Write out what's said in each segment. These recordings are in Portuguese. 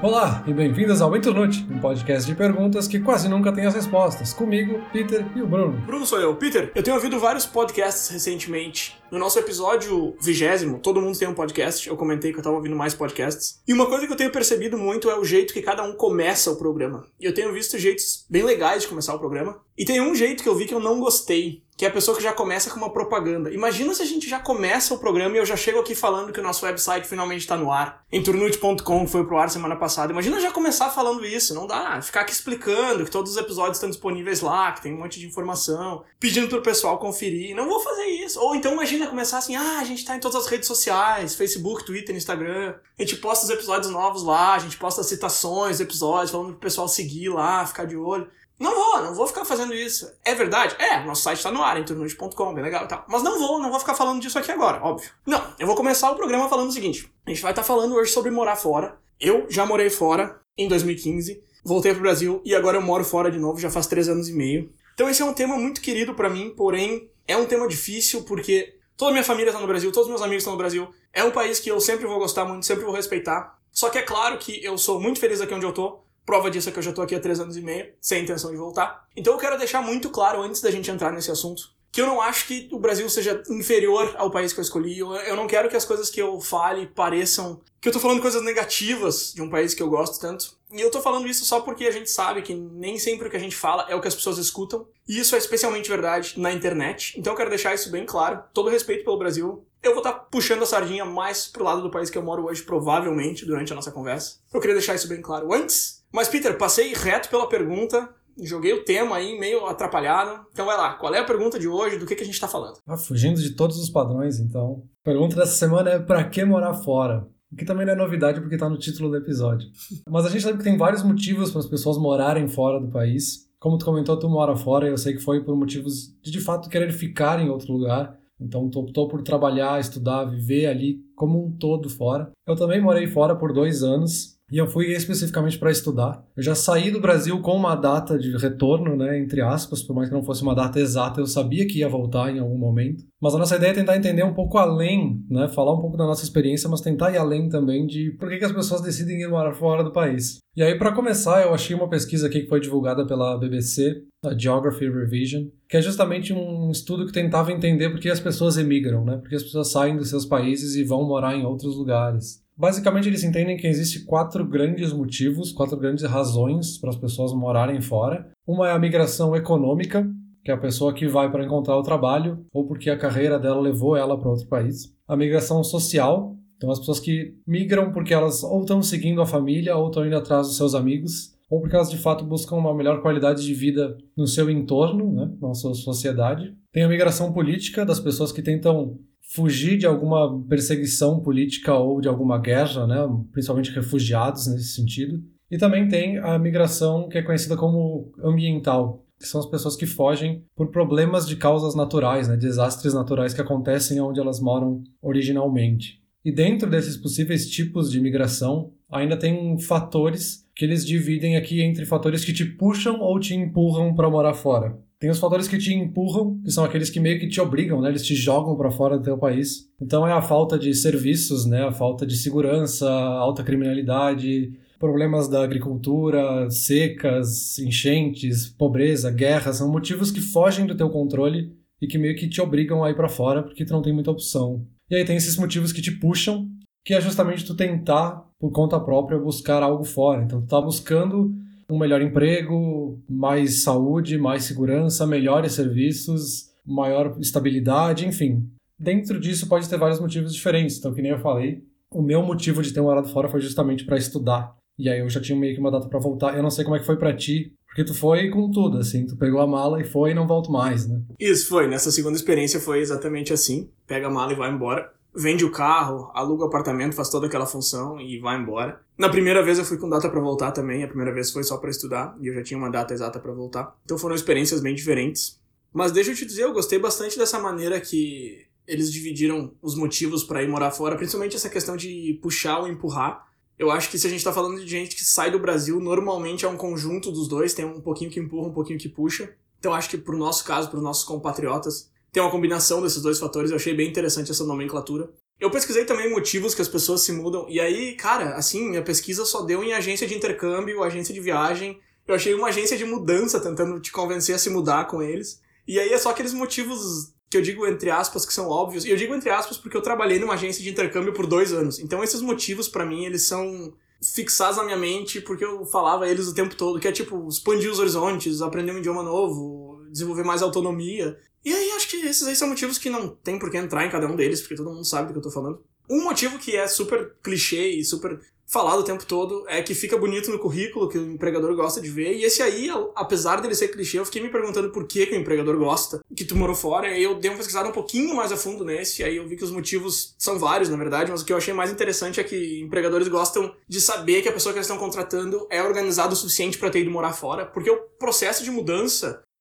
Olá e bem-vindos ao Internute, um podcast de perguntas que quase nunca tem as respostas. Comigo, Peter e o Bruno. Bruno sou eu. Peter, eu tenho ouvido vários podcasts recentemente. No nosso episódio vigésimo, todo mundo tem um podcast. Eu comentei que eu tava ouvindo mais podcasts. E uma coisa que eu tenho percebido muito é o jeito que cada um começa o programa. E eu tenho visto jeitos bem legais de começar o programa. E tem um jeito que eu vi que eu não gostei, que é a pessoa que já começa com uma propaganda. Imagina se a gente já começa o programa e eu já chego aqui falando que o nosso website finalmente está no ar. Enturnute.com foi pro ar semana passada. Imagina já começar falando isso. Não dá. Ficar aqui explicando que todos os episódios estão disponíveis lá, que tem um monte de informação, pedindo pro pessoal conferir. Não vou fazer isso. Ou então imagina começar assim: ah, a gente tá em todas as redes sociais, Facebook, Twitter, Instagram. A gente posta os episódios novos lá, a gente posta citações episódios, falando pro pessoal seguir lá, ficar de olho. Não vou, não vou ficar fazendo isso. É verdade? É, nosso site tá no ar, entornoite.com, bem legal e tal. Mas não vou, não vou ficar falando disso aqui agora, óbvio. Não, eu vou começar o programa falando o seguinte. A gente vai estar tá falando hoje sobre morar fora. Eu já morei fora em 2015, voltei pro Brasil e agora eu moro fora de novo, já faz três anos e meio. Então esse é um tema muito querido para mim, porém é um tema difícil porque toda minha família tá no Brasil, todos os meus amigos estão no Brasil. É um país que eu sempre vou gostar muito, sempre vou respeitar. Só que é claro que eu sou muito feliz aqui onde eu tô, Prova disso é que eu já tô aqui há três anos e meio, sem intenção de voltar. Então eu quero deixar muito claro, antes da gente entrar nesse assunto, que eu não acho que o Brasil seja inferior ao país que eu escolhi. Eu não quero que as coisas que eu fale pareçam que eu tô falando coisas negativas de um país que eu gosto tanto. E eu tô falando isso só porque a gente sabe que nem sempre o que a gente fala é o que as pessoas escutam. E isso é especialmente verdade na internet. Então eu quero deixar isso bem claro. Todo respeito pelo Brasil. Eu vou estar tá puxando a sardinha mais pro lado do país que eu moro hoje, provavelmente, durante a nossa conversa. Eu queria deixar isso bem claro antes mas, Peter, passei reto pela pergunta, joguei o tema aí meio atrapalhado. Então vai lá, qual é a pergunta de hoje? Do que, que a gente está falando? Ah, fugindo de todos os padrões, então. A pergunta dessa semana é: para que morar fora? O que também não é novidade porque está no título do episódio. Mas a gente sabe que tem vários motivos para as pessoas morarem fora do país. Como tu comentou, tu mora fora e eu sei que foi por motivos de de fato querer ficar em outro lugar. Então tu optou por trabalhar, estudar, viver ali como um todo fora. Eu também morei fora por dois anos e eu fui especificamente para estudar. Eu já saí do Brasil com uma data de retorno, né, entre aspas, por mais que não fosse uma data exata, eu sabia que ia voltar em algum momento. Mas a nossa ideia é tentar entender um pouco além, né, falar um pouco da nossa experiência, mas tentar ir além também de por que, que as pessoas decidem ir morar fora do país. E aí, para começar, eu achei uma pesquisa aqui que foi divulgada pela BBC, a Geography Revision, que é justamente um estudo que tentava entender por que as pessoas emigram, né, por que as pessoas saem dos seus países e vão morar em outros lugares. Basicamente, eles entendem que existe quatro grandes motivos, quatro grandes razões para as pessoas morarem fora. Uma é a migração econômica, que é a pessoa que vai para encontrar o trabalho ou porque a carreira dela levou ela para outro país. A migração social, então as pessoas que migram porque elas ou estão seguindo a família ou estão indo atrás dos seus amigos, ou porque elas de fato buscam uma melhor qualidade de vida no seu entorno, né, na sua sociedade. Tem a migração política, das pessoas que tentam fugir de alguma perseguição política ou de alguma guerra, né, principalmente refugiados nesse sentido. E também tem a migração que é conhecida como ambiental, que são as pessoas que fogem por problemas de causas naturais, né, desastres naturais que acontecem onde elas moram originalmente. E dentro desses possíveis tipos de migração, ainda tem fatores que eles dividem aqui entre fatores que te puxam ou te empurram para morar fora. Tem os fatores que te empurram, que são aqueles que meio que te obrigam, né? Eles te jogam para fora do teu país. Então é a falta de serviços, né? A falta de segurança, alta criminalidade, problemas da agricultura, secas, enchentes, pobreza, guerra, são motivos que fogem do teu controle e que meio que te obrigam a ir para fora porque tu não tem muita opção. E aí tem esses motivos que te puxam, que é justamente tu tentar por conta própria buscar algo fora. Então tu tá buscando um melhor emprego, mais saúde, mais segurança, melhores serviços, maior estabilidade, enfim. Dentro disso pode ter vários motivos diferentes. Então, que nem eu falei, o meu motivo de ter morado fora foi justamente para estudar. E aí eu já tinha meio que uma data para voltar. Eu não sei como é que foi para ti, porque tu foi com tudo, assim, tu pegou a mala e foi e não volto mais, né? Isso foi, nessa segunda experiência foi exatamente assim. Pega a mala e vai embora vende o carro, aluga o apartamento, faz toda aquela função e vai embora. Na primeira vez eu fui com data para voltar também, a primeira vez foi só para estudar e eu já tinha uma data exata para voltar. Então foram experiências bem diferentes. Mas deixa eu te dizer, eu gostei bastante dessa maneira que eles dividiram os motivos para ir morar fora, principalmente essa questão de puxar ou empurrar. Eu acho que se a gente tá falando de gente que sai do Brasil, normalmente é um conjunto dos dois, tem um pouquinho que empurra, um pouquinho que puxa. Então acho que pro nosso caso, pros nossos compatriotas, tem uma combinação desses dois fatores. Eu achei bem interessante essa nomenclatura. Eu pesquisei também motivos que as pessoas se mudam, e aí, cara, assim, minha pesquisa só deu em agência de intercâmbio, agência de viagem. Eu achei uma agência de mudança tentando te convencer a se mudar com eles. E aí é só aqueles motivos que eu digo entre aspas que são óbvios. E eu digo entre aspas porque eu trabalhei numa agência de intercâmbio por dois anos. Então esses motivos para mim eles são fixados na minha mente porque eu falava eles o tempo todo, que é tipo expandir os horizontes, aprender um idioma novo, desenvolver mais autonomia. E aí acho que esses aí são motivos que não tem por que entrar em cada um deles, porque todo mundo sabe do que eu tô falando. Um motivo que é super clichê e super falado o tempo todo é que fica bonito no currículo, que o empregador gosta de ver. E esse aí, apesar dele ser clichê, eu fiquei me perguntando por que, que o empregador gosta, que tu morou fora. E eu dei uma pesquisada um pouquinho mais a fundo nesse, aí eu vi que os motivos são vários, na verdade, mas o que eu achei mais interessante é que empregadores gostam de saber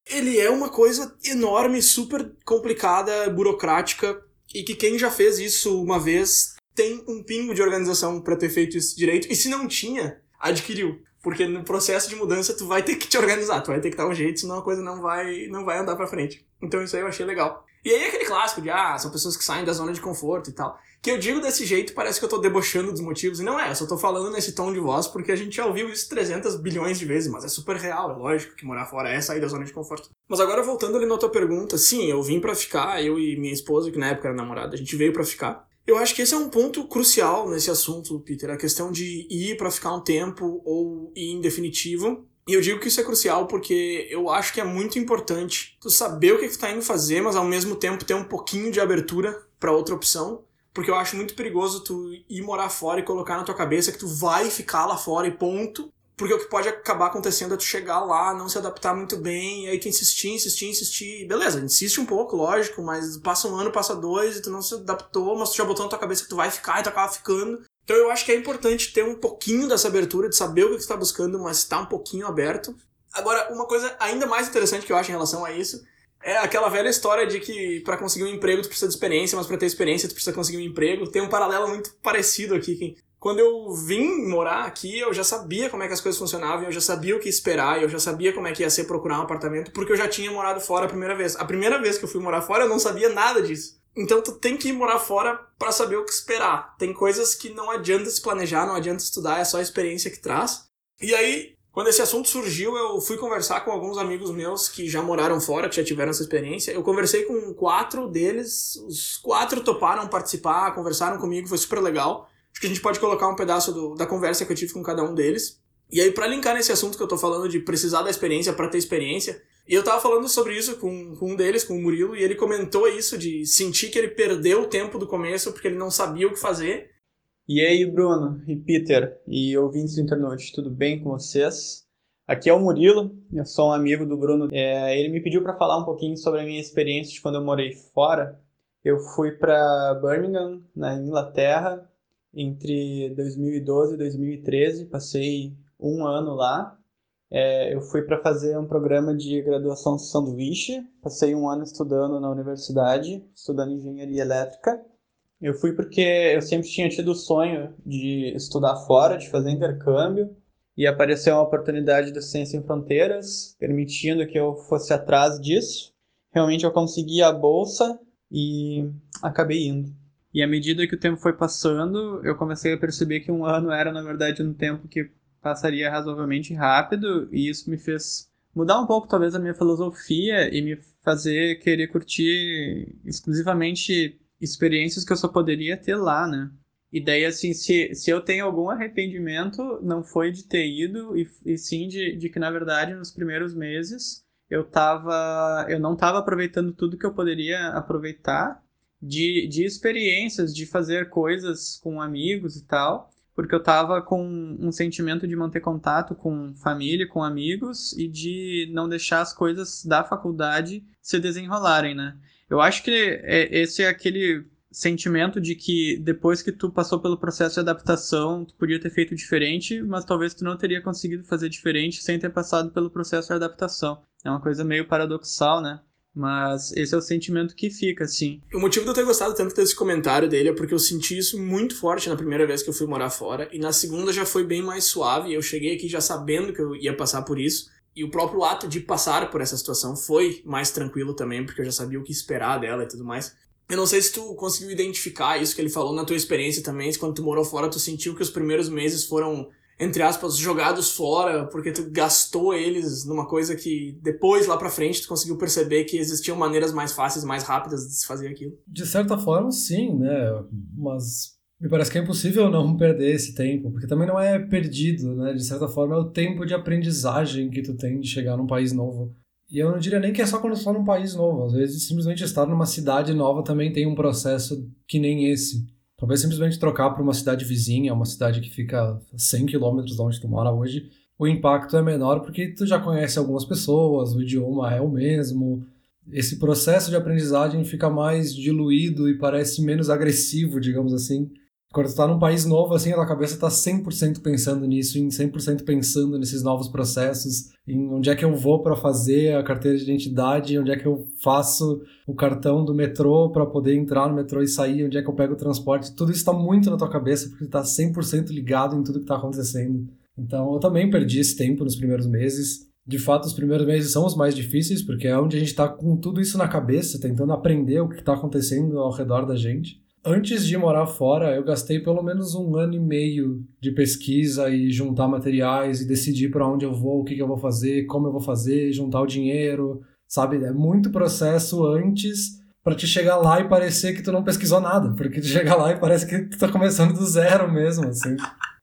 ele é uma coisa enorme, super complicada, burocrática, e que quem já fez isso uma vez tem um pingo de organização para ter feito isso direito, e se não tinha, adquiriu. Porque no processo de mudança tu vai ter que te organizar, tu vai ter que dar um jeito, senão a coisa não vai, não vai andar para frente. Então isso aí eu achei legal. E aí aquele clássico de, ah, são pessoas que saem da zona de conforto e tal. Que eu digo desse jeito, parece que eu tô debochando dos motivos, e não é, eu só tô falando nesse tom de voz porque a gente já ouviu isso 300 bilhões de vezes, mas é super real, é lógico que morar fora é sair da zona de conforto. Mas agora voltando ali na tua pergunta, sim, eu vim para ficar, eu e minha esposa, que na época era namorada, a gente veio para ficar. Eu acho que esse é um ponto crucial nesse assunto, Peter, a questão de ir para ficar um tempo ou ir em definitivo. E eu digo que isso é crucial porque eu acho que é muito importante tu saber o que, que tu tá indo fazer, mas ao mesmo tempo ter um pouquinho de abertura para outra opção. Porque eu acho muito perigoso tu ir morar fora e colocar na tua cabeça que tu vai ficar lá fora e ponto. Porque o que pode acabar acontecendo é tu chegar lá, não se adaptar muito bem, e aí tu insistir, insistir, insistir. Beleza, insiste um pouco, lógico, mas passa um ano, passa dois, e tu não se adaptou, mas tu já botou na tua cabeça que tu vai ficar e tu acaba ficando. Então eu acho que é importante ter um pouquinho dessa abertura, de saber o que você está buscando, mas estar tá um pouquinho aberto. Agora, uma coisa ainda mais interessante que eu acho em relação a isso é aquela velha história de que para conseguir um emprego tu precisa de experiência, mas para ter experiência tu precisa conseguir um emprego. Tem um paralelo muito parecido aqui. Quando eu vim morar aqui, eu já sabia como é que as coisas funcionavam, eu já sabia o que esperar, eu já sabia como é que ia ser procurar um apartamento, porque eu já tinha morado fora a primeira vez. A primeira vez que eu fui morar fora, eu não sabia nada disso. Então tu tem que ir morar fora para saber o que esperar. Tem coisas que não adianta se planejar, não adianta estudar, é só a experiência que traz. E aí, quando esse assunto surgiu, eu fui conversar com alguns amigos meus que já moraram fora, que já tiveram essa experiência. Eu conversei com quatro deles, os quatro toparam participar, conversaram comigo, foi super legal. Acho que a gente pode colocar um pedaço do, da conversa que eu tive com cada um deles. E aí, para linkar nesse assunto que eu tô falando de precisar da experiência para ter experiência, e eu tava falando sobre isso com, com um deles, com o Murilo, e ele comentou isso de sentir que ele perdeu o tempo do começo porque ele não sabia o que fazer. E aí, Bruno e Peter e ouvintes do Internet, tudo bem com vocês? Aqui é o Murilo, eu sou um amigo do Bruno. É, ele me pediu para falar um pouquinho sobre a minha experiência de quando eu morei fora. Eu fui para Birmingham, na Inglaterra, entre 2012 e 2013. Passei um ano lá é, eu fui para fazer um programa de graduação sanduíche, passei um ano estudando na universidade, estudando engenharia elétrica. Eu fui porque eu sempre tinha tido o sonho de estudar fora, de fazer intercâmbio, e apareceu uma oportunidade da Ciência em Fronteiras, permitindo que eu fosse atrás disso. Realmente eu consegui a bolsa e acabei indo. E à medida que o tempo foi passando, eu comecei a perceber que um ano era, na verdade, um tempo que passaria razoavelmente rápido e isso me fez mudar um pouco talvez a minha filosofia e me fazer querer curtir exclusivamente experiências que eu só poderia ter lá, né? E daí, assim, se, se eu tenho algum arrependimento, não foi de ter ido, e, e sim de, de que, na verdade, nos primeiros meses eu tava. Eu não estava aproveitando tudo que eu poderia aproveitar de, de experiências, de fazer coisas com amigos e tal porque eu estava com um sentimento de manter contato com família, com amigos e de não deixar as coisas da faculdade se desenrolarem, né? Eu acho que é, esse é aquele sentimento de que depois que tu passou pelo processo de adaptação, tu podia ter feito diferente, mas talvez tu não teria conseguido fazer diferente sem ter passado pelo processo de adaptação. É uma coisa meio paradoxal, né? Mas esse é o sentimento que fica, assim. O motivo de eu ter gostado tanto desse comentário dele é porque eu senti isso muito forte na primeira vez que eu fui morar fora. E na segunda já foi bem mais suave. Eu cheguei aqui já sabendo que eu ia passar por isso. E o próprio ato de passar por essa situação foi mais tranquilo também, porque eu já sabia o que esperar dela e tudo mais. Eu não sei se tu conseguiu identificar isso que ele falou na tua experiência também, se quando tu morou fora tu sentiu que os primeiros meses foram entre aspas, jogados fora, porque tu gastou eles numa coisa que depois, lá pra frente, tu conseguiu perceber que existiam maneiras mais fáceis, mais rápidas de se fazer aquilo? De certa forma, sim, né? Mas me parece que é impossível não perder esse tempo, porque também não é perdido, né? De certa forma, é o tempo de aprendizagem que tu tem de chegar num país novo. E eu não diria nem que é só quando tu está num país novo. Às vezes, simplesmente estar numa cidade nova também tem um processo que nem esse. Talvez simplesmente trocar para uma cidade vizinha, uma cidade que fica 100 quilômetros de onde tu mora hoje, o impacto é menor porque tu já conhece algumas pessoas, o idioma é o mesmo. Esse processo de aprendizagem fica mais diluído e parece menos agressivo, digamos assim. Quando tu tá num país novo, assim, a tua cabeça tá 100% pensando nisso, em 100% pensando nesses novos processos, em onde é que eu vou para fazer a carteira de identidade, onde é que eu faço o cartão do metrô para poder entrar no metrô e sair, onde é que eu pego o transporte. Tudo isso tá muito na tua cabeça, porque tu tá 100% ligado em tudo que tá acontecendo. Então, eu também perdi esse tempo nos primeiros meses. De fato, os primeiros meses são os mais difíceis, porque é onde a gente está com tudo isso na cabeça, tentando aprender o que está acontecendo ao redor da gente antes de morar fora, eu gastei pelo menos um ano e meio de pesquisa e juntar materiais e decidir para onde eu vou, o que, que eu vou fazer, como eu vou fazer, juntar o dinheiro, sabe? É muito processo antes para te chegar lá e parecer que tu não pesquisou nada, porque tu chega lá e parece que tu tá começando do zero mesmo, assim.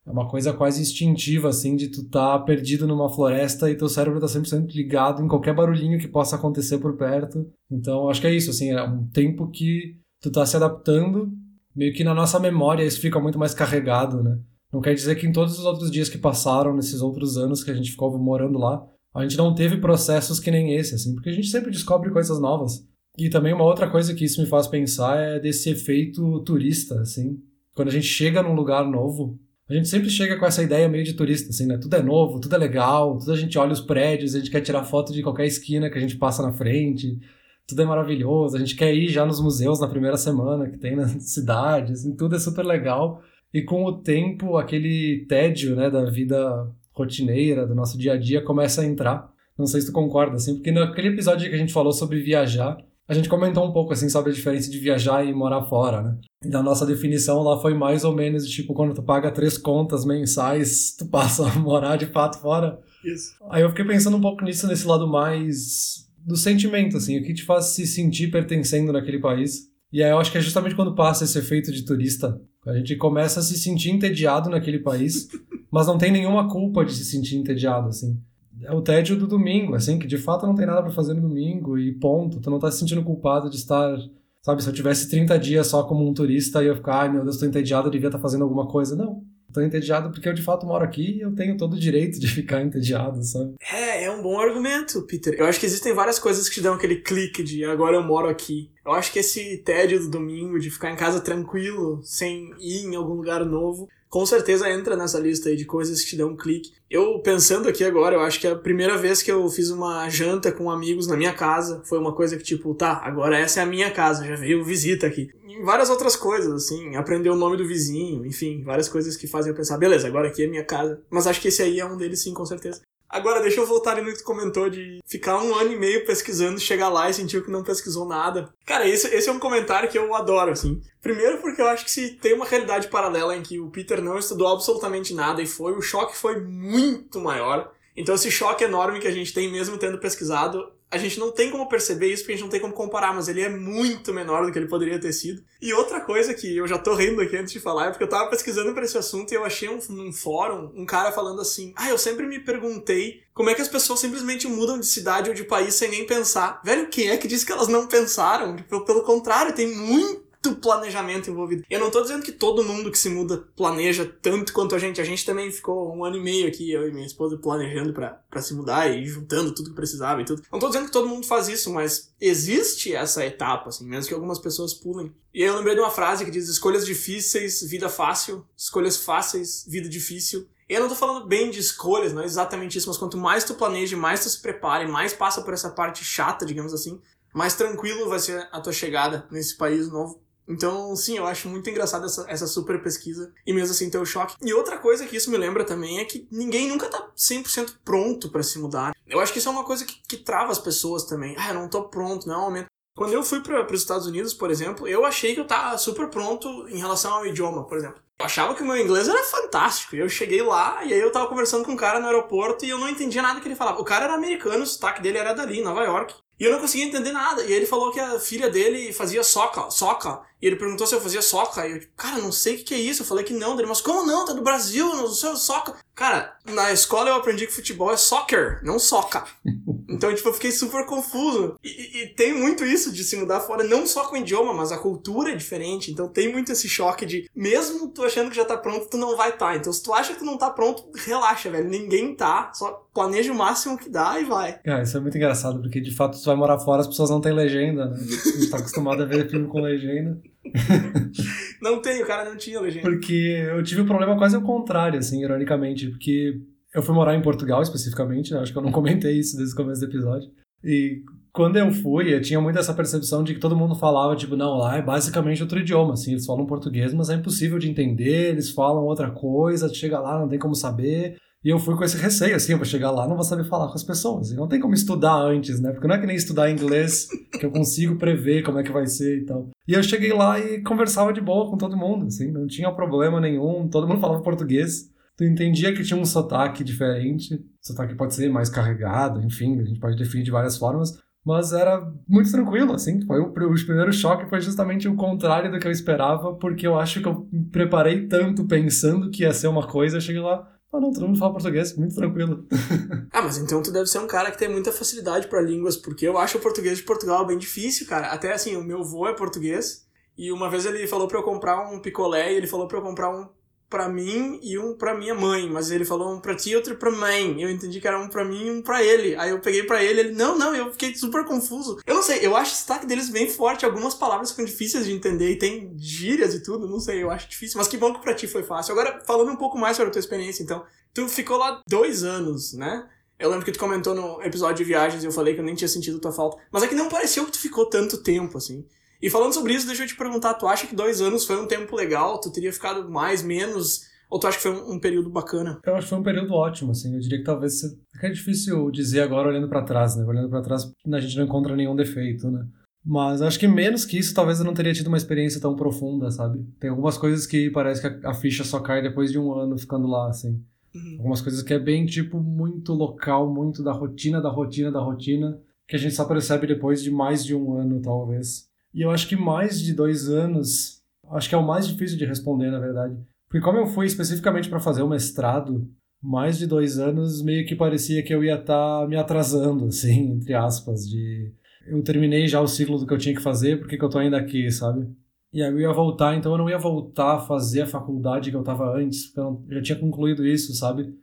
É uma coisa quase instintiva, assim, de tu tá perdido numa floresta e teu cérebro tá 100% ligado em qualquer barulhinho que possa acontecer por perto. Então, acho que é isso, assim, é um tempo que tu tá se adaptando, meio que na nossa memória isso fica muito mais carregado, né? Não quer dizer que em todos os outros dias que passaram, nesses outros anos que a gente ficou morando lá, a gente não teve processos que nem esse, assim, porque a gente sempre descobre coisas novas. E também uma outra coisa que isso me faz pensar é desse efeito turista, assim. Quando a gente chega num lugar novo, a gente sempre chega com essa ideia meio de turista, assim, né? Tudo é novo, tudo é legal, tudo a gente olha os prédios, a gente quer tirar foto de qualquer esquina que a gente passa na frente, tudo é maravilhoso, a gente quer ir já nos museus na primeira semana que tem na cidade, assim, tudo é super legal. E com o tempo, aquele tédio, né, da vida rotineira, do nosso dia a dia, começa a entrar. Não sei se tu concorda, assim, porque naquele episódio que a gente falou sobre viajar, a gente comentou um pouco, assim, sobre a diferença de viajar e morar fora, né? E a nossa definição lá foi mais ou menos, tipo, quando tu paga três contas mensais, tu passa a morar de fato fora. Isso. Aí eu fiquei pensando um pouco nisso, nesse lado mais do sentimento, assim, o que te faz se sentir pertencendo naquele país. E aí eu acho que é justamente quando passa esse efeito de turista, a gente começa a se sentir entediado naquele país, mas não tem nenhuma culpa de se sentir entediado, assim. É o tédio do domingo, assim, que de fato não tem nada para fazer no domingo e ponto. Tu não tá se sentindo culpado de estar, sabe, se eu tivesse 30 dias só como um turista e eu ficar, ai meu Deus, tô entediado, eu devia estar tá fazendo alguma coisa. Não tô entediado porque eu de fato moro aqui e eu tenho todo o direito de ficar entediado, sabe? É, é um bom argumento, Peter. Eu acho que existem várias coisas que te dão aquele clique de agora eu moro aqui. Eu acho que esse tédio do domingo, de ficar em casa tranquilo, sem ir em algum lugar novo, com certeza entra nessa lista aí de coisas que te dão um clique. Eu, pensando aqui agora, eu acho que a primeira vez que eu fiz uma janta com amigos na minha casa foi uma coisa que, tipo, tá, agora essa é a minha casa, já veio visita aqui. E várias outras coisas, assim, aprender o nome do vizinho, enfim, várias coisas que fazem eu pensar, beleza, agora aqui é minha casa. Mas acho que esse aí é um deles, sim, com certeza. Agora, deixa eu voltar no que tu comentou de ficar um ano e meio pesquisando, chegar lá e sentir que não pesquisou nada. Cara, esse, esse é um comentário que eu adoro, assim. Primeiro porque eu acho que se tem uma realidade paralela em que o Peter não estudou absolutamente nada e foi, o choque foi muito maior. Então esse choque enorme que a gente tem mesmo tendo pesquisado a gente não tem como perceber isso porque a gente não tem como comparar, mas ele é muito menor do que ele poderia ter sido. E outra coisa que eu já tô rindo aqui antes de falar é porque eu tava pesquisando para esse assunto e eu achei um, num fórum um cara falando assim: Ah, eu sempre me perguntei como é que as pessoas simplesmente mudam de cidade ou de país sem nem pensar. Velho, quem é que disse que elas não pensaram? Tipo, pelo contrário, tem muito muito planejamento envolvido. Eu não tô dizendo que todo mundo que se muda planeja tanto quanto a gente. A gente também ficou um ano e meio aqui, eu e minha esposa, planejando para se mudar e juntando tudo que precisava e tudo. Não tô dizendo que todo mundo faz isso, mas existe essa etapa, assim, mesmo que algumas pessoas pulem. E aí eu lembrei de uma frase que diz: escolhas difíceis, vida fácil, escolhas fáceis, vida difícil. Eu não tô falando bem de escolhas, não é exatamente isso, mas quanto mais tu planeja, mais tu se prepare, mais passa por essa parte chata, digamos assim, mais tranquilo vai ser a tua chegada nesse país novo. Então, sim, eu acho muito engraçado essa, essa super pesquisa e mesmo assim ter o choque. E outra coisa que isso me lembra também é que ninguém nunca tá 100% pronto para se mudar. Eu acho que isso é uma coisa que, que trava as pessoas também. Ah, eu não tô pronto, não é o momento. Quando eu fui para os Estados Unidos, por exemplo, eu achei que eu tava super pronto em relação ao idioma, por exemplo. Eu achava que o meu inglês era fantástico. Eu cheguei lá e aí eu tava conversando com um cara no aeroporto e eu não entendia nada que ele falava. O cara era americano, o sotaque dele era dali, Nova York. E eu não conseguia entender nada. E ele falou que a filha dele fazia soca, soca. E ele perguntou se eu fazia soca. E eu, cara, não sei o que, que é isso. Eu falei que não. Dele, mas como não? Tá do Brasil, não sei soca. Cara, na escola eu aprendi que futebol é soccer, não soca. Então, tipo, eu fiquei super confuso. E, e, tem muito isso de se mudar fora, não só com o idioma, mas a cultura é diferente. Então tem muito esse choque de, mesmo tu achando que já tá pronto, tu não vai estar. Tá. Então, se tu acha que tu não tá pronto, relaxa, velho. Ninguém tá. Só planeja o máximo que dá e vai. Cara, isso é muito engraçado, porque de fato tu vai morar fora, as pessoas não têm legenda, né? A gente tá acostumado a ver filme com legenda. não tem, o cara não tinha legenda. Porque eu tive um problema quase ao contrário, assim, ironicamente, porque eu fui morar em Portugal especificamente, né? acho que eu não comentei isso desde o começo do episódio. E quando eu fui, eu tinha muito essa percepção de que todo mundo falava, tipo, não, lá é basicamente outro idioma, assim, eles falam português, mas é impossível de entender, eles falam outra coisa, chega lá, não tem como saber. E eu fui com esse receio, assim, eu vou chegar lá, não vou saber falar com as pessoas. E não tem como estudar antes, né? Porque não é que nem estudar inglês, que eu consigo prever como é que vai ser e tal. E eu cheguei lá e conversava de boa com todo mundo, assim, não tinha problema nenhum, todo mundo falava português. Tu entendia que tinha um sotaque diferente, sotaque pode ser mais carregado, enfim, a gente pode definir de várias formas, mas era muito tranquilo, assim. Foi o, o primeiro choque foi justamente o contrário do que eu esperava, porque eu acho que eu me preparei tanto pensando que ia ser uma coisa, eu cheguei lá, ah, não, todo mundo fala português, muito tranquilo. ah, mas então tu deve ser um cara que tem muita facilidade para línguas, porque eu acho o português de Portugal bem difícil, cara. Até assim, o meu avô é português, e uma vez ele falou para eu comprar um picolé, e ele falou para eu comprar um para mim e um para minha mãe, mas ele falou um para ti e outro para mãe. Eu entendi que era um para mim e um para ele. Aí eu peguei para ele, ele não, não, eu fiquei super confuso. Eu não sei, eu acho o sotaque deles bem forte, algumas palavras são difíceis de entender e tem gírias e tudo, não sei, eu acho difícil, mas que bom que para ti foi fácil. Agora, falando um pouco mais sobre a tua experiência, então, tu ficou lá dois anos, né? Eu lembro que tu comentou no episódio de viagens e eu falei que eu nem tinha sentido tua falta. Mas é que não pareceu que tu ficou tanto tempo, assim. E falando sobre isso, deixa eu te perguntar, tu acha que dois anos foi um tempo legal? Tu teria ficado mais, menos? Ou tu acha que foi um, um, período bacana? Eu acho que foi um período ótimo, assim. Eu diria que talvez. É difícil dizer agora olhando para trás, né? Olhando para trás, a gente não encontra nenhum defeito, né? Mas acho que menos que isso, talvez eu não teria tido uma experiência tão profunda, sabe? Tem algumas coisas que parece que a, a ficha só cai depois de um ano ficando lá, assim. Uhum. Algumas coisas que é bem, tipo, muito local, muito da rotina, da rotina, da rotina, que a gente só percebe depois de mais de um ano, talvez. E eu acho que mais de dois anos, acho que é o mais difícil de responder, na verdade. Porque como eu fui especificamente para fazer o mestrado, mais de dois anos meio que parecia que eu ia estar tá me atrasando, assim, entre aspas, de... Eu terminei já o ciclo do que eu tinha que fazer, por que eu tô ainda aqui, sabe? E aí eu ia voltar, então eu não ia voltar a fazer a faculdade que eu tava antes, porque eu já tinha concluído isso, sabe?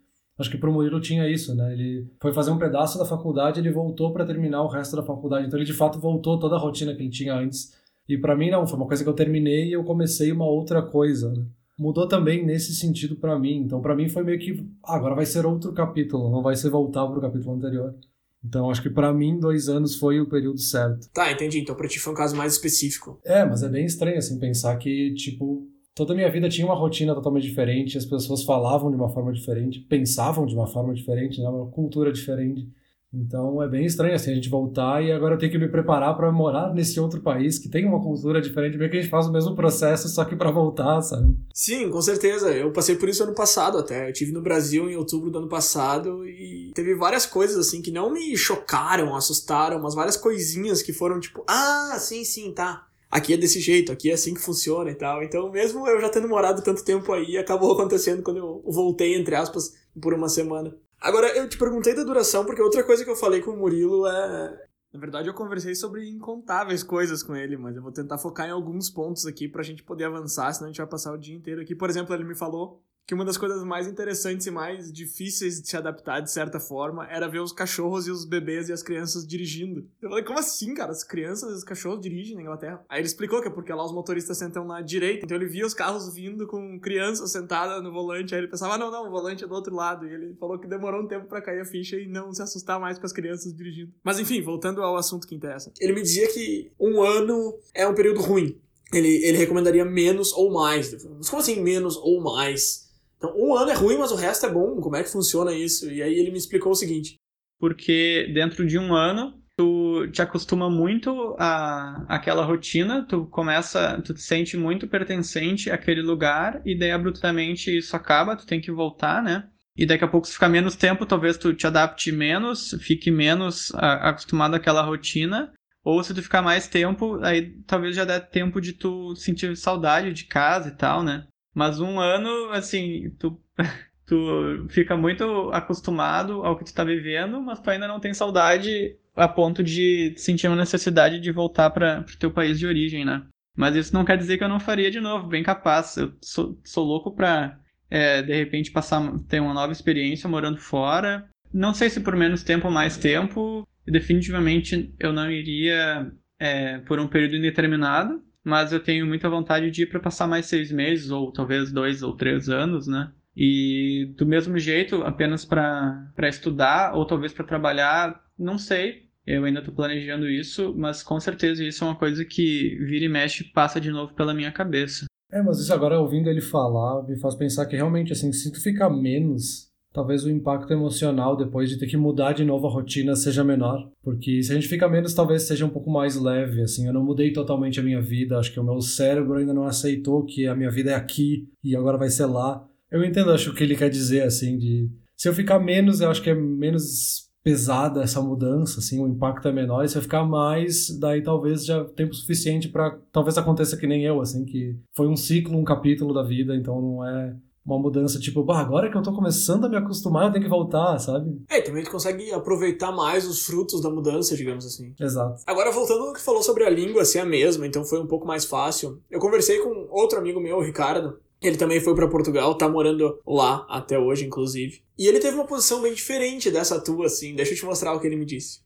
Acho que pro Murilo tinha isso, né? Ele foi fazer um pedaço da faculdade, ele voltou para terminar o resto da faculdade. Então ele de fato voltou toda a rotina que ele tinha antes. E para mim não, foi uma coisa que eu terminei e eu comecei uma outra coisa, né? mudou também nesse sentido para mim. Então, para mim foi meio que ah, agora vai ser outro capítulo, não vai ser voltar pro capítulo anterior. Então, acho que para mim, dois anos foi o período certo. Tá, entendi. Então, pra ti foi um caso mais específico. É, mas é bem estranho, assim, pensar que, tipo, toda a minha vida tinha uma rotina totalmente diferente, as pessoas falavam de uma forma diferente, pensavam de uma forma diferente, né? uma cultura diferente. Então é bem estranho assim a gente voltar e agora eu tenho que me preparar para morar nesse outro país que tem uma cultura diferente, meio que a gente faz o mesmo processo só que para voltar, sabe? Sim, com certeza. Eu passei por isso ano passado até. Eu tive no Brasil em outubro do ano passado e teve várias coisas assim que não me chocaram, assustaram, mas várias coisinhas que foram tipo, ah, sim, sim, tá. Aqui é desse jeito, aqui é assim que funciona e tal. Então, mesmo eu já tendo morado tanto tempo aí, acabou acontecendo quando eu voltei, entre aspas, por uma semana. Agora, eu te perguntei da duração, porque outra coisa que eu falei com o Murilo é. Na verdade, eu conversei sobre incontáveis coisas com ele, mas eu vou tentar focar em alguns pontos aqui pra gente poder avançar, senão a gente vai passar o dia inteiro aqui. Por exemplo, ele me falou que uma das coisas mais interessantes e mais difíceis de se adaptar, de certa forma, era ver os cachorros e os bebês e as crianças dirigindo. Eu falei, como assim, cara? As crianças e os cachorros dirigem na Inglaterra? Aí ele explicou que é porque lá os motoristas sentam na direita, então ele via os carros vindo com crianças sentadas no volante, aí ele pensava, ah, não, não, o volante é do outro lado. E ele falou que demorou um tempo para cair a ficha e não se assustar mais com as crianças dirigindo. Mas enfim, voltando ao assunto que interessa. Ele me dizia que um ano é um período ruim. Ele, ele recomendaria menos ou mais. Mas como assim menos ou mais? Então, um ano é ruim, mas o resto é bom. Como é que funciona isso? E aí ele me explicou o seguinte. Porque dentro de um ano, tu te acostuma muito a aquela rotina, tu começa, tu te sente muito pertencente àquele lugar e daí abruptamente isso acaba, tu tem que voltar, né? E daqui a pouco se ficar menos tempo, talvez tu te adapte menos, fique menos a, acostumado àquela rotina, ou se tu ficar mais tempo, aí talvez já dê tempo de tu sentir saudade de casa e tal, né? Mas um ano, assim, tu tu fica muito acostumado ao que tu tá vivendo, mas tu ainda não tem saudade a ponto de sentir uma necessidade de voltar para o teu país de origem, né? Mas isso não quer dizer que eu não faria de novo, bem capaz. Eu sou, sou louco pra, é, de repente, passar ter uma nova experiência morando fora. Não sei se por menos tempo ou mais tempo. Definitivamente eu não iria é, por um período indeterminado, mas eu tenho muita vontade de ir para passar mais seis meses, ou talvez dois ou três anos, né? E do mesmo jeito, apenas para estudar ou talvez para trabalhar, não sei. Eu ainda estou planejando isso, mas com certeza isso é uma coisa que vira e mexe passa de novo pela minha cabeça. É, mas isso agora ouvindo ele falar me faz pensar que realmente assim, se tu ficar menos, talvez o impacto emocional depois de ter que mudar de novo a rotina seja menor, porque se a gente fica menos, talvez seja um pouco mais leve, assim, eu não mudei totalmente a minha vida, acho que o meu cérebro ainda não aceitou que a minha vida é aqui e agora vai ser lá. Eu entendo, acho que ele quer dizer, assim, de. Se eu ficar menos, eu acho que é menos pesada essa mudança, assim, o impacto é menor. E se eu ficar mais, daí talvez já tempo suficiente para talvez aconteça que nem eu, assim, que foi um ciclo, um capítulo da vida, então não é uma mudança tipo, bah, agora que eu tô começando a me acostumar, eu tenho que voltar, sabe? É, e também tu consegue aproveitar mais os frutos da mudança, digamos assim. Exato. Agora, voltando ao que falou sobre a língua ser assim, a mesma, então foi um pouco mais fácil. Eu conversei com outro amigo meu, o Ricardo, ele também foi para Portugal, tá morando lá até hoje, inclusive. E ele teve uma posição bem diferente dessa tua, assim. Deixa eu te mostrar o que ele me disse.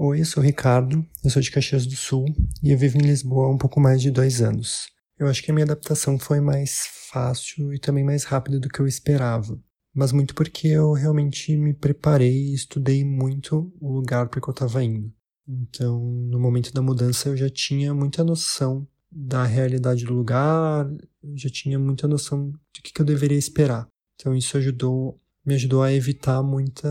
Oi, eu sou o Ricardo, eu sou de Caxias do Sul e eu vivo em Lisboa há um pouco mais de dois anos. Eu acho que a minha adaptação foi mais fácil e também mais rápida do que eu esperava. Mas muito porque eu realmente me preparei e estudei muito o lugar para que eu estava indo. Então, no momento da mudança, eu já tinha muita noção da realidade do lugar, eu já tinha muita noção do que, que eu deveria esperar. Então isso ajudou, me ajudou a evitar muita,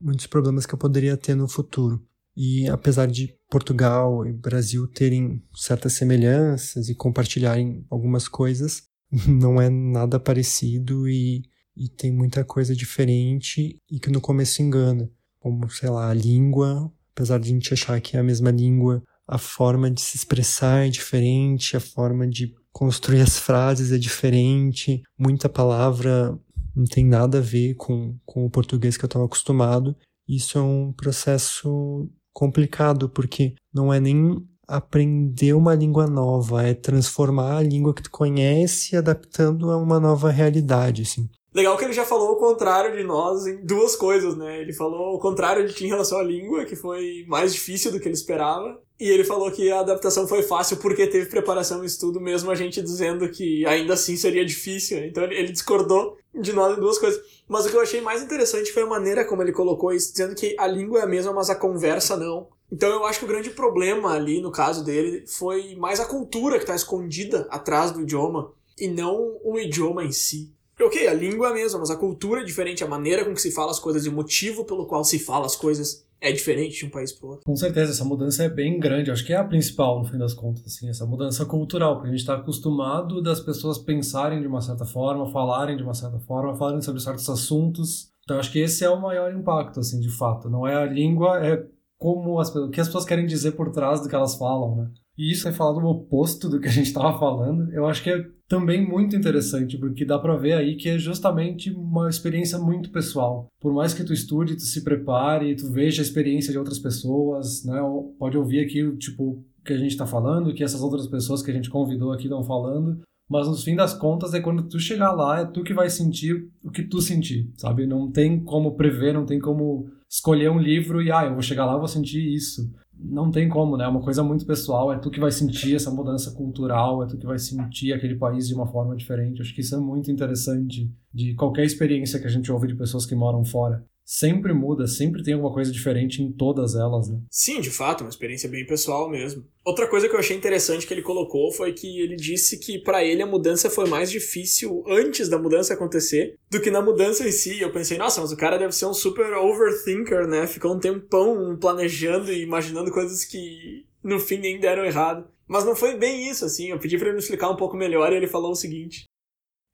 muitos problemas que eu poderia ter no futuro. E apesar de Portugal e Brasil terem certas semelhanças e compartilharem algumas coisas, não é nada parecido e, e tem muita coisa diferente e que no começo engana. Como, sei lá, a língua, apesar de a gente achar que é a mesma língua, a forma de se expressar é diferente, a forma de construir as frases é diferente, muita palavra não tem nada a ver com, com o português que eu estava acostumado. Isso é um processo complicado, porque não é nem aprender uma língua nova, é transformar a língua que tu conhece adaptando a uma nova realidade, assim. Legal que ele já falou o contrário de nós em duas coisas, né? Ele falou o contrário de ti em relação à língua, que foi mais difícil do que ele esperava. E ele falou que a adaptação foi fácil porque teve preparação e estudo, mesmo a gente dizendo que ainda assim seria difícil. Então ele discordou de nós em duas coisas. Mas o que eu achei mais interessante foi a maneira como ele colocou isso, dizendo que a língua é a mesma, mas a conversa não. Então eu acho que o grande problema ali, no caso dele, foi mais a cultura que está escondida atrás do idioma e não o idioma em si. Ok, a língua é a mesma, mas a cultura é diferente, a maneira com que se fala as coisas e o motivo pelo qual se fala as coisas é diferente de um país para outro. Com certeza, essa mudança é bem grande. Acho que é a principal, no fim das contas, assim, essa mudança cultural, porque a gente está acostumado das pessoas pensarem de uma certa forma, falarem de uma certa forma, falarem sobre certos assuntos. Então, acho que esse é o maior impacto, assim, de fato. Não é a língua, é como as, o que as pessoas querem dizer por trás do que elas falam, né? E isso é falado o oposto do que a gente estava falando. Eu acho que é também muito interessante, porque dá para ver aí que é justamente uma experiência muito pessoal. Por mais que tu estude, tu se prepare, tu veja a experiência de outras pessoas, né? Pode ouvir aqui, tipo, que a gente está falando, que essas outras pessoas que a gente convidou aqui estão falando. Mas no fim das contas é quando tu chegar lá, é tu que vai sentir o que tu sentir, sabe? Não tem como prever, não tem como escolher um livro e, ah, eu vou chegar lá vou sentir isso não tem como, né? É uma coisa muito pessoal, é tu que vai sentir essa mudança cultural, é tu que vai sentir aquele país de uma forma diferente. Acho que isso é muito interessante de qualquer experiência que a gente ouve de pessoas que moram fora. Sempre muda, sempre tem alguma coisa diferente em todas elas, né? Sim, de fato, uma experiência bem pessoal mesmo. Outra coisa que eu achei interessante que ele colocou foi que ele disse que para ele a mudança foi mais difícil antes da mudança acontecer do que na mudança em si. Eu pensei, nossa, mas o cara deve ser um super overthinker, né? Ficou um tempão planejando e imaginando coisas que no fim nem deram errado. Mas não foi bem isso, assim. Eu pedi para ele me explicar um pouco melhor e ele falou o seguinte: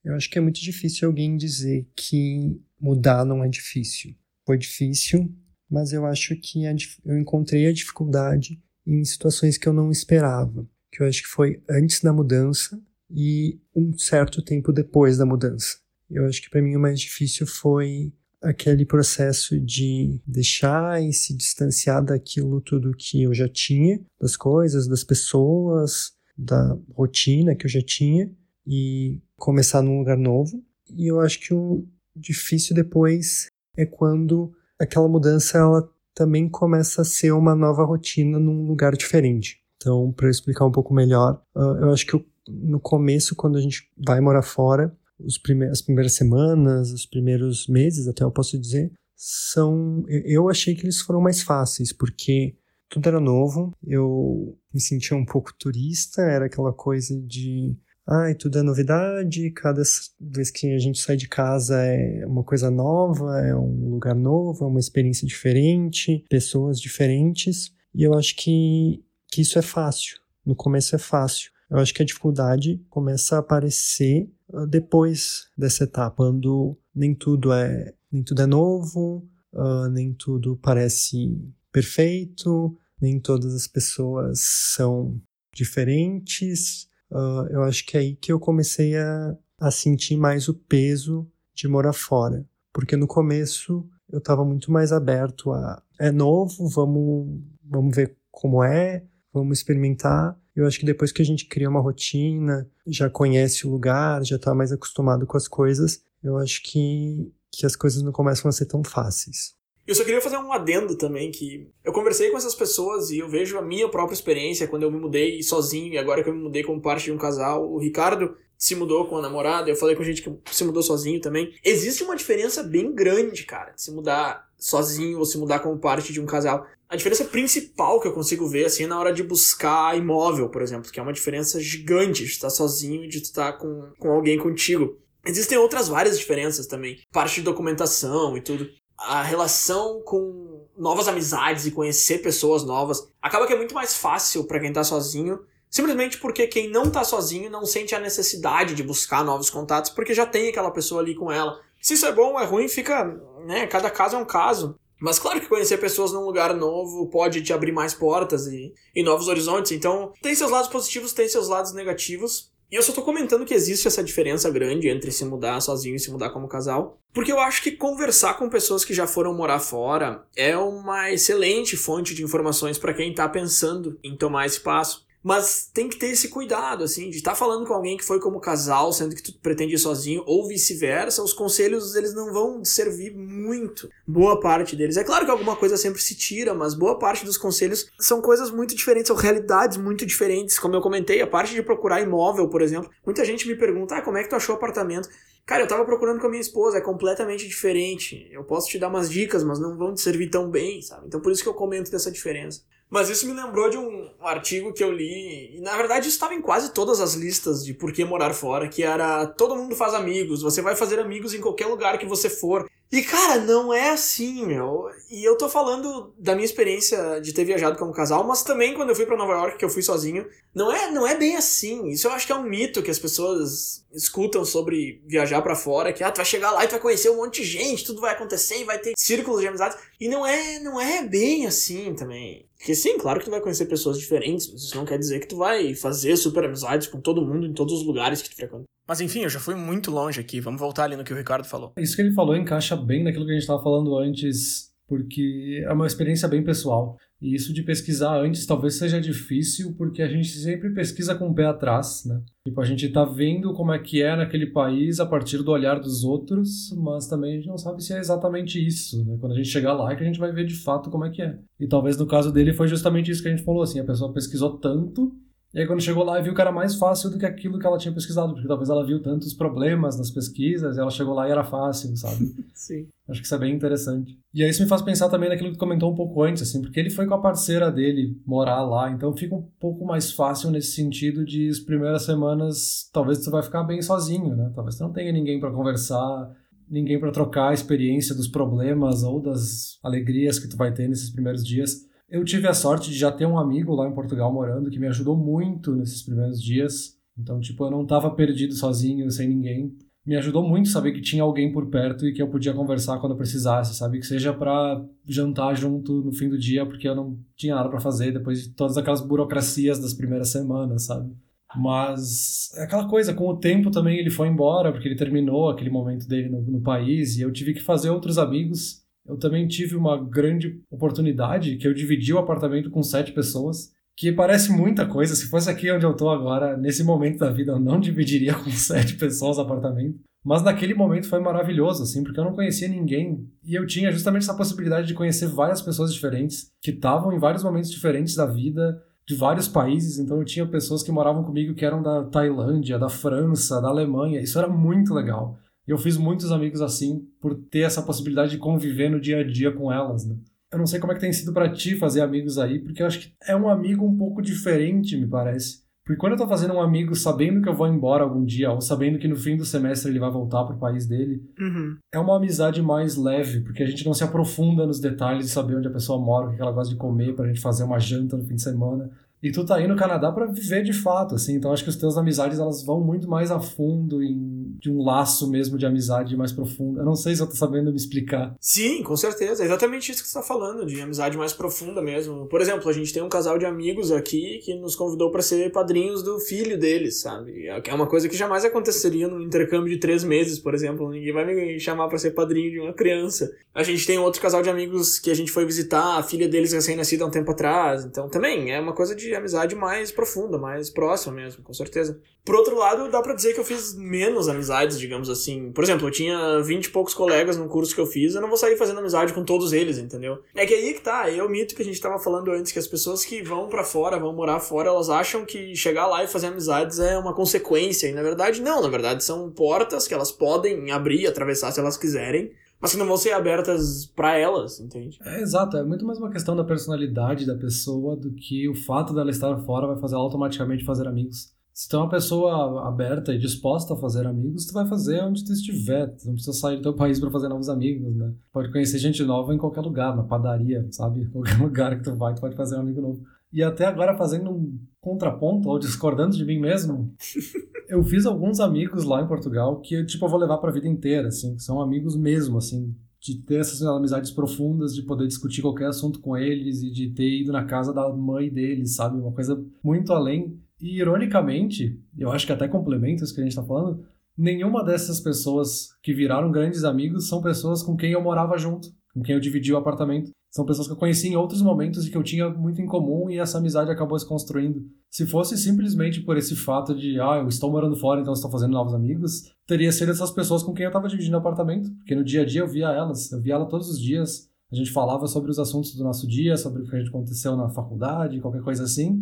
eu acho que é muito difícil alguém dizer que mudar não é difícil. Foi difícil, mas eu acho que eu encontrei a dificuldade em situações que eu não esperava. Que eu acho que foi antes da mudança e um certo tempo depois da mudança. Eu acho que para mim o mais difícil foi aquele processo de deixar e se distanciar daquilo tudo que eu já tinha, das coisas, das pessoas, da rotina que eu já tinha e começar num lugar novo. E eu acho que o difícil depois é quando aquela mudança ela também começa a ser uma nova rotina num lugar diferente. Então, para explicar um pouco melhor, uh, eu acho que no começo, quando a gente vai morar fora, as primeiras semanas, os primeiros meses, até eu posso dizer, são. Eu achei que eles foram mais fáceis, porque tudo era novo, eu me sentia um pouco turista, era aquela coisa de ai, tudo é novidade, cada vez que a gente sai de casa é uma coisa nova, é um lugar novo, é uma experiência diferente, pessoas diferentes. E eu acho que, que isso é fácil. No começo é fácil. Eu acho que a dificuldade começa a aparecer ah, depois dessa etapa, quando nem tudo é, nem tudo é novo, uh, nem tudo parece perfeito, nem todas as pessoas são diferentes, uh, eu acho que é aí que eu comecei a, a sentir mais o peso de morar fora. Porque no começo eu estava muito mais aberto a é novo, vamos, vamos ver como é, vamos experimentar. Eu acho que depois que a gente cria uma rotina, já conhece o lugar, já está mais acostumado com as coisas, eu acho que, que as coisas não começam a ser tão fáceis. Eu só queria fazer um adendo também, que eu conversei com essas pessoas e eu vejo a minha própria experiência quando eu me mudei sozinho e agora que eu me mudei como parte de um casal. O Ricardo se mudou com a namorada, eu falei com gente que se mudou sozinho também. Existe uma diferença bem grande, cara, de se mudar sozinho ou se mudar como parte de um casal. A diferença principal que eu consigo ver, assim, é na hora de buscar imóvel, por exemplo, que é uma diferença gigante de estar sozinho e de estar com, com alguém contigo. Existem outras várias diferenças também. Parte de documentação e tudo a relação com novas amizades e conhecer pessoas novas acaba que é muito mais fácil para quem tá sozinho, simplesmente porque quem não tá sozinho não sente a necessidade de buscar novos contatos porque já tem aquela pessoa ali com ela. Se isso é bom ou é ruim, fica, né, cada caso é um caso. Mas claro que conhecer pessoas num lugar novo pode te abrir mais portas e, e novos horizontes. Então, tem seus lados positivos, tem seus lados negativos. E eu só tô comentando que existe essa diferença grande entre se mudar sozinho e se mudar como casal, porque eu acho que conversar com pessoas que já foram morar fora é uma excelente fonte de informações para quem tá pensando em tomar esse passo. Mas tem que ter esse cuidado, assim, de estar tá falando com alguém que foi como casal, sendo que tu pretende ir sozinho, ou vice-versa, os conselhos eles não vão servir muito. Boa parte deles. É claro que alguma coisa sempre se tira, mas boa parte dos conselhos são coisas muito diferentes, são realidades muito diferentes. Como eu comentei, a parte de procurar imóvel, por exemplo. Muita gente me pergunta, ah, como é que tu achou o apartamento? Cara, eu tava procurando com a minha esposa, é completamente diferente. Eu posso te dar umas dicas, mas não vão te servir tão bem, sabe? Então por isso que eu comento dessa diferença. Mas isso me lembrou de um artigo que eu li, e na verdade isso estava em quase todas as listas de por que morar fora, que era todo mundo faz amigos, você vai fazer amigos em qualquer lugar que você for. E cara, não é assim, meu. E eu tô falando da minha experiência de ter viajado como casal, mas também quando eu fui para Nova York, que eu fui sozinho, não é, não é bem assim. Isso eu acho que é um mito que as pessoas escutam sobre viajar para fora, que ah, tu vai chegar lá e tu vai conhecer um monte de gente, tudo vai acontecer e vai ter círculos de amizades. E não é, não é bem assim também. Porque sim, claro que tu vai conhecer pessoas diferentes, mas isso não quer dizer que tu vai fazer super amizades com todo mundo em todos os lugares que tu frequenta. Mas enfim, eu já fui muito longe aqui. Vamos voltar ali no que o Ricardo falou. Isso que ele falou encaixa bem naquilo que a gente estava falando antes, porque é uma experiência bem pessoal. E isso de pesquisar antes talvez seja difícil, porque a gente sempre pesquisa com o pé atrás, né? Tipo, a gente tá vendo como é que é naquele país a partir do olhar dos outros, mas também a gente não sabe se é exatamente isso, né? Quando a gente chegar lá é que a gente vai ver de fato como é que é. E talvez no caso dele foi justamente isso que a gente falou, assim, a pessoa pesquisou tanto E aí quando chegou lá, viu que era mais fácil do que aquilo que ela tinha pesquisado, porque talvez ela viu tantos problemas nas pesquisas, e ela chegou lá e era fácil, sabe? Sim. Acho que isso é bem interessante. E aí isso me faz pensar também naquilo que tu comentou um pouco antes, assim, porque ele foi com a parceira dele morar lá, então fica um pouco mais fácil nesse sentido de as primeiras semanas, talvez tu vai ficar bem sozinho, né? Talvez tu não tenha ninguém para conversar, ninguém para trocar a experiência dos problemas ou das alegrias que tu vai ter nesses primeiros dias. Eu tive a sorte de já ter um amigo lá em Portugal morando que me ajudou muito nesses primeiros dias. Então, tipo, eu não tava perdido sozinho, sem ninguém. Me ajudou muito saber que tinha alguém por perto e que eu podia conversar quando eu precisasse, sabe? Que seja para jantar junto no fim do dia, porque eu não tinha nada para fazer depois de todas aquelas burocracias das primeiras semanas, sabe? Mas é aquela coisa, com o tempo também ele foi embora, porque ele terminou aquele momento dele no, no país e eu tive que fazer outros amigos eu também tive uma grande oportunidade que eu dividi o apartamento com sete pessoas, que parece muita coisa. Se fosse aqui onde eu tô agora, nesse momento da vida, eu não dividiria com sete pessoas o apartamento. Mas naquele momento foi maravilhoso, assim, porque eu não conhecia ninguém. E eu tinha justamente essa possibilidade de conhecer várias pessoas diferentes, que estavam em vários momentos diferentes da vida, de vários países. Então eu tinha pessoas que moravam comigo que eram da Tailândia, da França, da Alemanha. Isso era muito legal. E eu fiz muitos amigos assim por ter essa possibilidade de conviver no dia a dia com elas, né? Eu não sei como é que tem sido para ti fazer amigos aí, porque eu acho que é um amigo um pouco diferente, me parece. Porque quando eu tô fazendo um amigo sabendo que eu vou embora algum dia, ou sabendo que no fim do semestre ele vai voltar pro país dele, uhum. é uma amizade mais leve, porque a gente não se aprofunda nos detalhes de saber onde a pessoa mora, o que ela gosta de comer, pra gente fazer uma janta no fim de semana. E tu tá aí no Canadá para viver de fato, assim. Então acho que as teus amizades elas vão muito mais a fundo em de um laço mesmo de amizade mais profunda. Eu não sei se eu tô sabendo me explicar. Sim, com certeza. É exatamente isso que você tá falando, de amizade mais profunda mesmo. Por exemplo, a gente tem um casal de amigos aqui que nos convidou para ser padrinhos do filho deles, sabe? É uma coisa que jamais aconteceria num intercâmbio de três meses, por exemplo. Ninguém vai me chamar para ser padrinho de uma criança. A gente tem outro casal de amigos que a gente foi visitar, a filha deles recém-nascida há um tempo atrás. Então também é uma coisa de de amizade mais profunda, mais próxima mesmo, com certeza. Por outro lado, dá para dizer que eu fiz menos amizades, digamos assim. Por exemplo, eu tinha 20 e poucos colegas no curso que eu fiz, eu não vou sair fazendo amizade com todos eles, entendeu? É que aí que tá, é o mito que a gente tava falando antes, que as pessoas que vão para fora, vão morar fora, elas acham que chegar lá e fazer amizades é uma consequência, e na verdade não, na verdade são portas que elas podem abrir atravessar se elas quiserem, mas que não vão ser abertas para elas, entende? É, exato. É muito mais uma questão da personalidade da pessoa do que o fato dela estar fora vai fazer ela automaticamente fazer amigos. Se tu é uma pessoa aberta e disposta a fazer amigos, tu vai fazer onde tu estiver. Tu não precisa sair do teu país para fazer novos amigos, né? Pode conhecer gente nova em qualquer lugar, na padaria, sabe? Qualquer lugar que tu vai, tu pode fazer um amigo novo. E até agora fazendo um contraponto ou discordando de mim mesmo, eu fiz alguns amigos lá em Portugal que tipo eu vou levar para a vida inteira, assim, que são amigos mesmo, assim, de ter essas amizades profundas, de poder discutir qualquer assunto com eles e de ter ido na casa da mãe deles, sabe? Uma coisa muito além. E ironicamente, eu acho que até complementa isso que a gente está falando, nenhuma dessas pessoas que viraram grandes amigos são pessoas com quem eu morava junto, com quem eu dividi o apartamento. São pessoas que eu conheci em outros momentos e que eu tinha muito em comum e essa amizade acabou se construindo. Se fosse simplesmente por esse fato de, ah, eu estou morando fora, então estou fazendo novos amigos, teria sido essas pessoas com quem eu estava dividindo o apartamento, porque no dia a dia eu via elas, eu via ela todos os dias. A gente falava sobre os assuntos do nosso dia, sobre o que aconteceu na faculdade, qualquer coisa assim.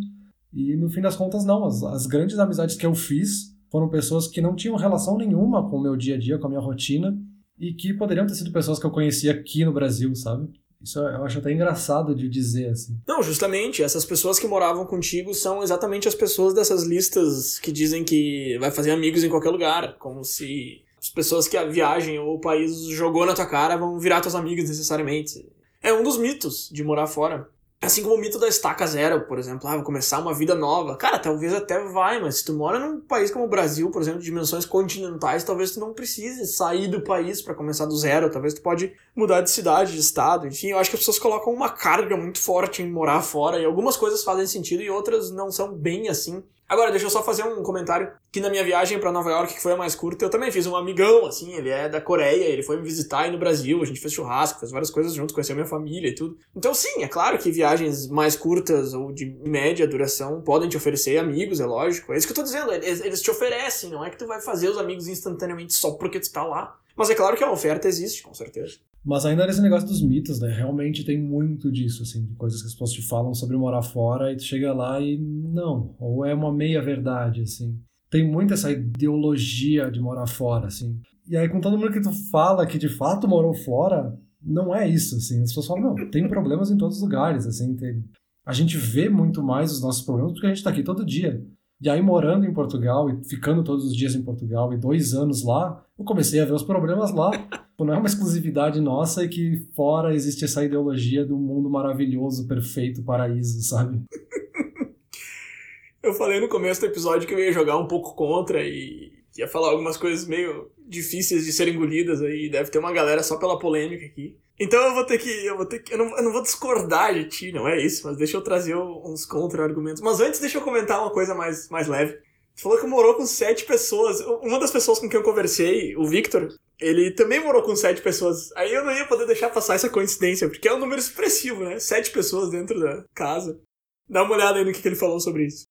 E no fim das contas, não. As, as grandes amizades que eu fiz foram pessoas que não tinham relação nenhuma com o meu dia a dia, com a minha rotina, e que poderiam ter sido pessoas que eu conheci aqui no Brasil, sabe? Isso eu acho até engraçado de dizer, assim. Não, justamente, essas pessoas que moravam contigo são exatamente as pessoas dessas listas que dizem que vai fazer amigos em qualquer lugar, como se as pessoas que a viagem ou o país jogou na tua cara vão virar teus amigos necessariamente. É um dos mitos de morar fora. Assim como o mito da estaca zero, por exemplo, ah, vou começar uma vida nova. Cara, talvez até vai, mas se tu mora num país como o Brasil, por exemplo, de dimensões continentais, talvez tu não precise sair do país para começar do zero. Talvez tu pode mudar de cidade, de estado. Enfim, eu acho que as pessoas colocam uma carga muito forte em morar fora e algumas coisas fazem sentido e outras não são bem assim. Agora, deixa eu só fazer um comentário que na minha viagem para Nova York, que foi a mais curta, eu também fiz um amigão, assim, ele é da Coreia, ele foi me visitar aí no Brasil, a gente fez churrasco, fez várias coisas junto, conheceu minha família e tudo. Então, sim, é claro que viagens mais curtas ou de média duração podem te oferecer amigos, é lógico. É isso que eu tô dizendo, eles, eles te oferecem, não é que tu vai fazer os amigos instantaneamente só porque tu tá lá. Mas é claro que a oferta existe, com certeza. Mas ainda nesse negócio dos mitos, né? Realmente tem muito disso, assim, de coisas que as pessoas te falam sobre morar fora e tu chega lá e não, ou é uma meia verdade, assim. Tem muito essa ideologia de morar fora, assim. E aí com todo mundo que tu fala que de fato morou fora, não é isso, assim. As pessoas falam, não, tem problemas em todos os lugares, assim. Tem... A gente vê muito mais os nossos problemas porque a gente tá aqui todo dia. E aí, morando em Portugal e ficando todos os dias em Portugal e dois anos lá, eu comecei a ver os problemas lá. Não é uma exclusividade nossa e que fora existe essa ideologia do mundo maravilhoso, perfeito, paraíso, sabe? Eu falei no começo do episódio que eu ia jogar um pouco contra e ia falar algumas coisas meio difíceis de serem engolidas aí. Deve ter uma galera só pela polêmica aqui. Então eu vou ter que. Eu vou ter que. Eu não, eu não vou discordar de ti, não é isso, mas deixa eu trazer uns contra-argumentos. Mas antes, deixa eu comentar uma coisa mais, mais leve. Falou que morou com sete pessoas. Uma das pessoas com quem eu conversei, o Victor, ele também morou com sete pessoas. Aí eu não ia poder deixar passar essa coincidência, porque é um número expressivo, né? Sete pessoas dentro da casa. Dá uma olhada aí no que, que ele falou sobre isso.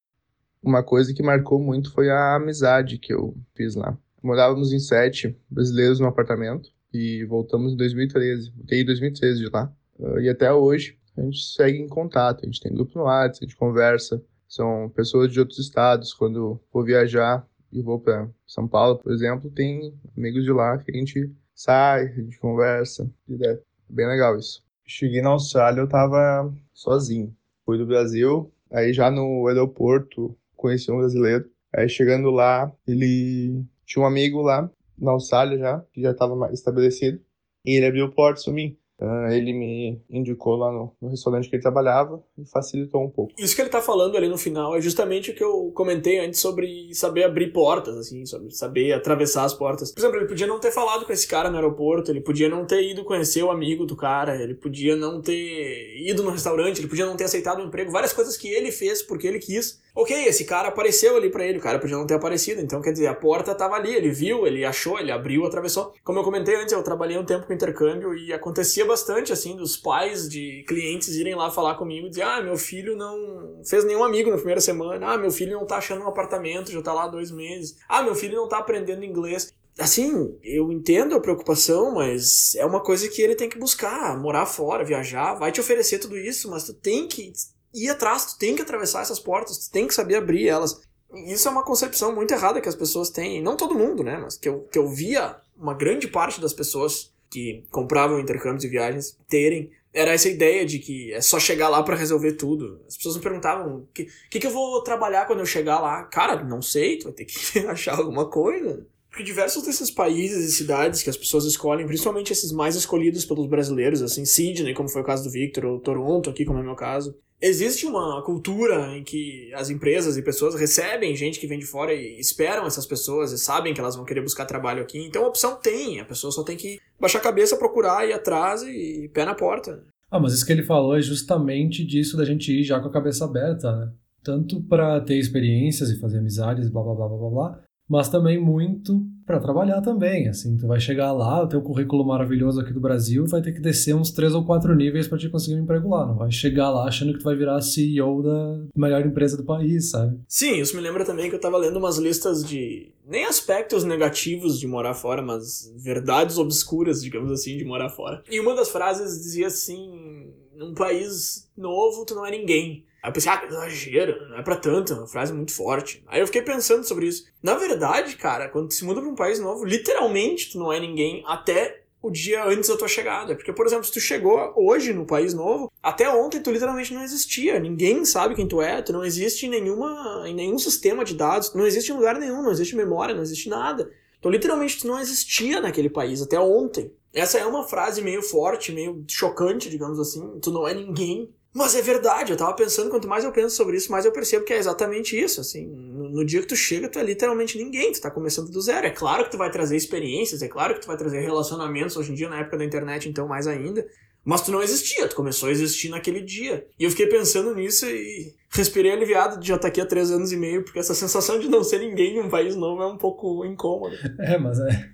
Uma coisa que marcou muito foi a amizade que eu fiz lá. Morávamos em sete brasileiros no apartamento e voltamos em 2013. Voltei em 2013 de lá. Uh, e até hoje a gente segue em contato. A gente tem grupo no WhatsApp, a gente conversa. São pessoas de outros estados. Quando vou viajar e vou para São Paulo, por exemplo, tem amigos de lá que a gente sai, a gente conversa. É bem legal isso. Cheguei na Austrália, eu tava sozinho. Fui do Brasil, aí já no aeroporto conheci um brasileiro. Aí chegando lá, ele tinha um amigo lá na Austrália já, que já estava estabelecido. E ele abriu portas para mim. Uh, ele me indicou lá no, no, restaurante que ele trabalhava e facilitou um pouco. Isso que ele tá falando ali no final é justamente o que eu comentei antes sobre saber abrir portas, assim, sobre saber atravessar as portas. Por exemplo, ele podia não ter falado com esse cara no aeroporto, ele podia não ter ido conhecer o amigo do cara, ele podia não ter ido no restaurante, ele podia não ter aceitado o um emprego, várias coisas que ele fez porque ele quis. Ok, esse cara apareceu ali para ele, o cara podia não ter aparecido, então quer dizer, a porta tava ali, ele viu, ele achou, ele abriu, atravessou. Como eu comentei antes, eu trabalhei um tempo com intercâmbio e acontecia bastante, assim, dos pais de clientes irem lá falar comigo e dizer: ah, meu filho não fez nenhum amigo na primeira semana, ah, meu filho não tá achando um apartamento, já tá lá há dois meses, ah, meu filho não tá aprendendo inglês. Assim, eu entendo a preocupação, mas é uma coisa que ele tem que buscar, morar fora, viajar, vai te oferecer tudo isso, mas tu tem que ir atrás, tu tem que atravessar essas portas, tu tem que saber abrir elas. Isso é uma concepção muito errada que as pessoas têm, não todo mundo, né, mas que eu, que eu via uma grande parte das pessoas que compravam intercâmbios e viagens terem era essa ideia de que é só chegar lá para resolver tudo. As pessoas me perguntavam: o que, que, que eu vou trabalhar quando eu chegar lá? Cara, não sei, tu vai ter que achar alguma coisa. Porque diversos desses países e cidades que as pessoas escolhem, principalmente esses mais escolhidos pelos brasileiros, assim, Sydney, como foi o caso do Victor, ou Toronto, aqui, como é o meu caso, existe uma cultura em que as empresas e pessoas recebem gente que vem de fora e esperam essas pessoas e sabem que elas vão querer buscar trabalho aqui. Então a opção tem, a pessoa só tem que baixar a cabeça, procurar, ir atrás e pé na porta. Ah, mas isso que ele falou é justamente disso da gente ir já com a cabeça aberta, né? Tanto para ter experiências e fazer amizades, blá blá blá blá blá, mas também muito para trabalhar também, assim, tu vai chegar lá, o teu currículo maravilhoso aqui do Brasil vai ter que descer uns três ou quatro níveis para te conseguir um emprego lá, não vai chegar lá achando que tu vai virar CEO da melhor empresa do país, sabe? Sim, isso me lembra também que eu tava lendo umas listas de nem aspectos negativos de morar fora, mas verdades obscuras, digamos assim, de morar fora. E uma das frases dizia assim: num país novo tu não é ninguém. Aí eu pensei, ah, exagero, não é pra tanto, é uma frase muito forte. Aí eu fiquei pensando sobre isso. Na verdade, cara, quando tu se muda pra um país novo, literalmente tu não é ninguém até o dia antes da tua chegada. Porque, por exemplo, se tu chegou hoje no país novo, até ontem tu literalmente não existia. Ninguém sabe quem tu é, tu não existe em, nenhuma, em nenhum sistema de dados, não existe em lugar nenhum, não existe memória, não existe nada. Então, literalmente, tu não existia naquele país até ontem. Essa é uma frase meio forte, meio chocante, digamos assim. Tu não é ninguém mas é verdade, eu tava pensando, quanto mais eu penso sobre isso, mais eu percebo que é exatamente isso, assim, no, dia que tu chega, tu é literalmente ninguém, tu tá começando do zero. É claro que tu vai trazer experiências, é claro que tu vai trazer relacionamentos, hoje em dia, na época da internet, então, mais ainda, mas tu não existia, tu começou a existir naquele dia. E eu fiquei pensando nisso e respirei aliviado de já estar tá aqui há três anos e meio, porque essa sensação de não ser ninguém em um país novo é um pouco incômoda. É, mas é...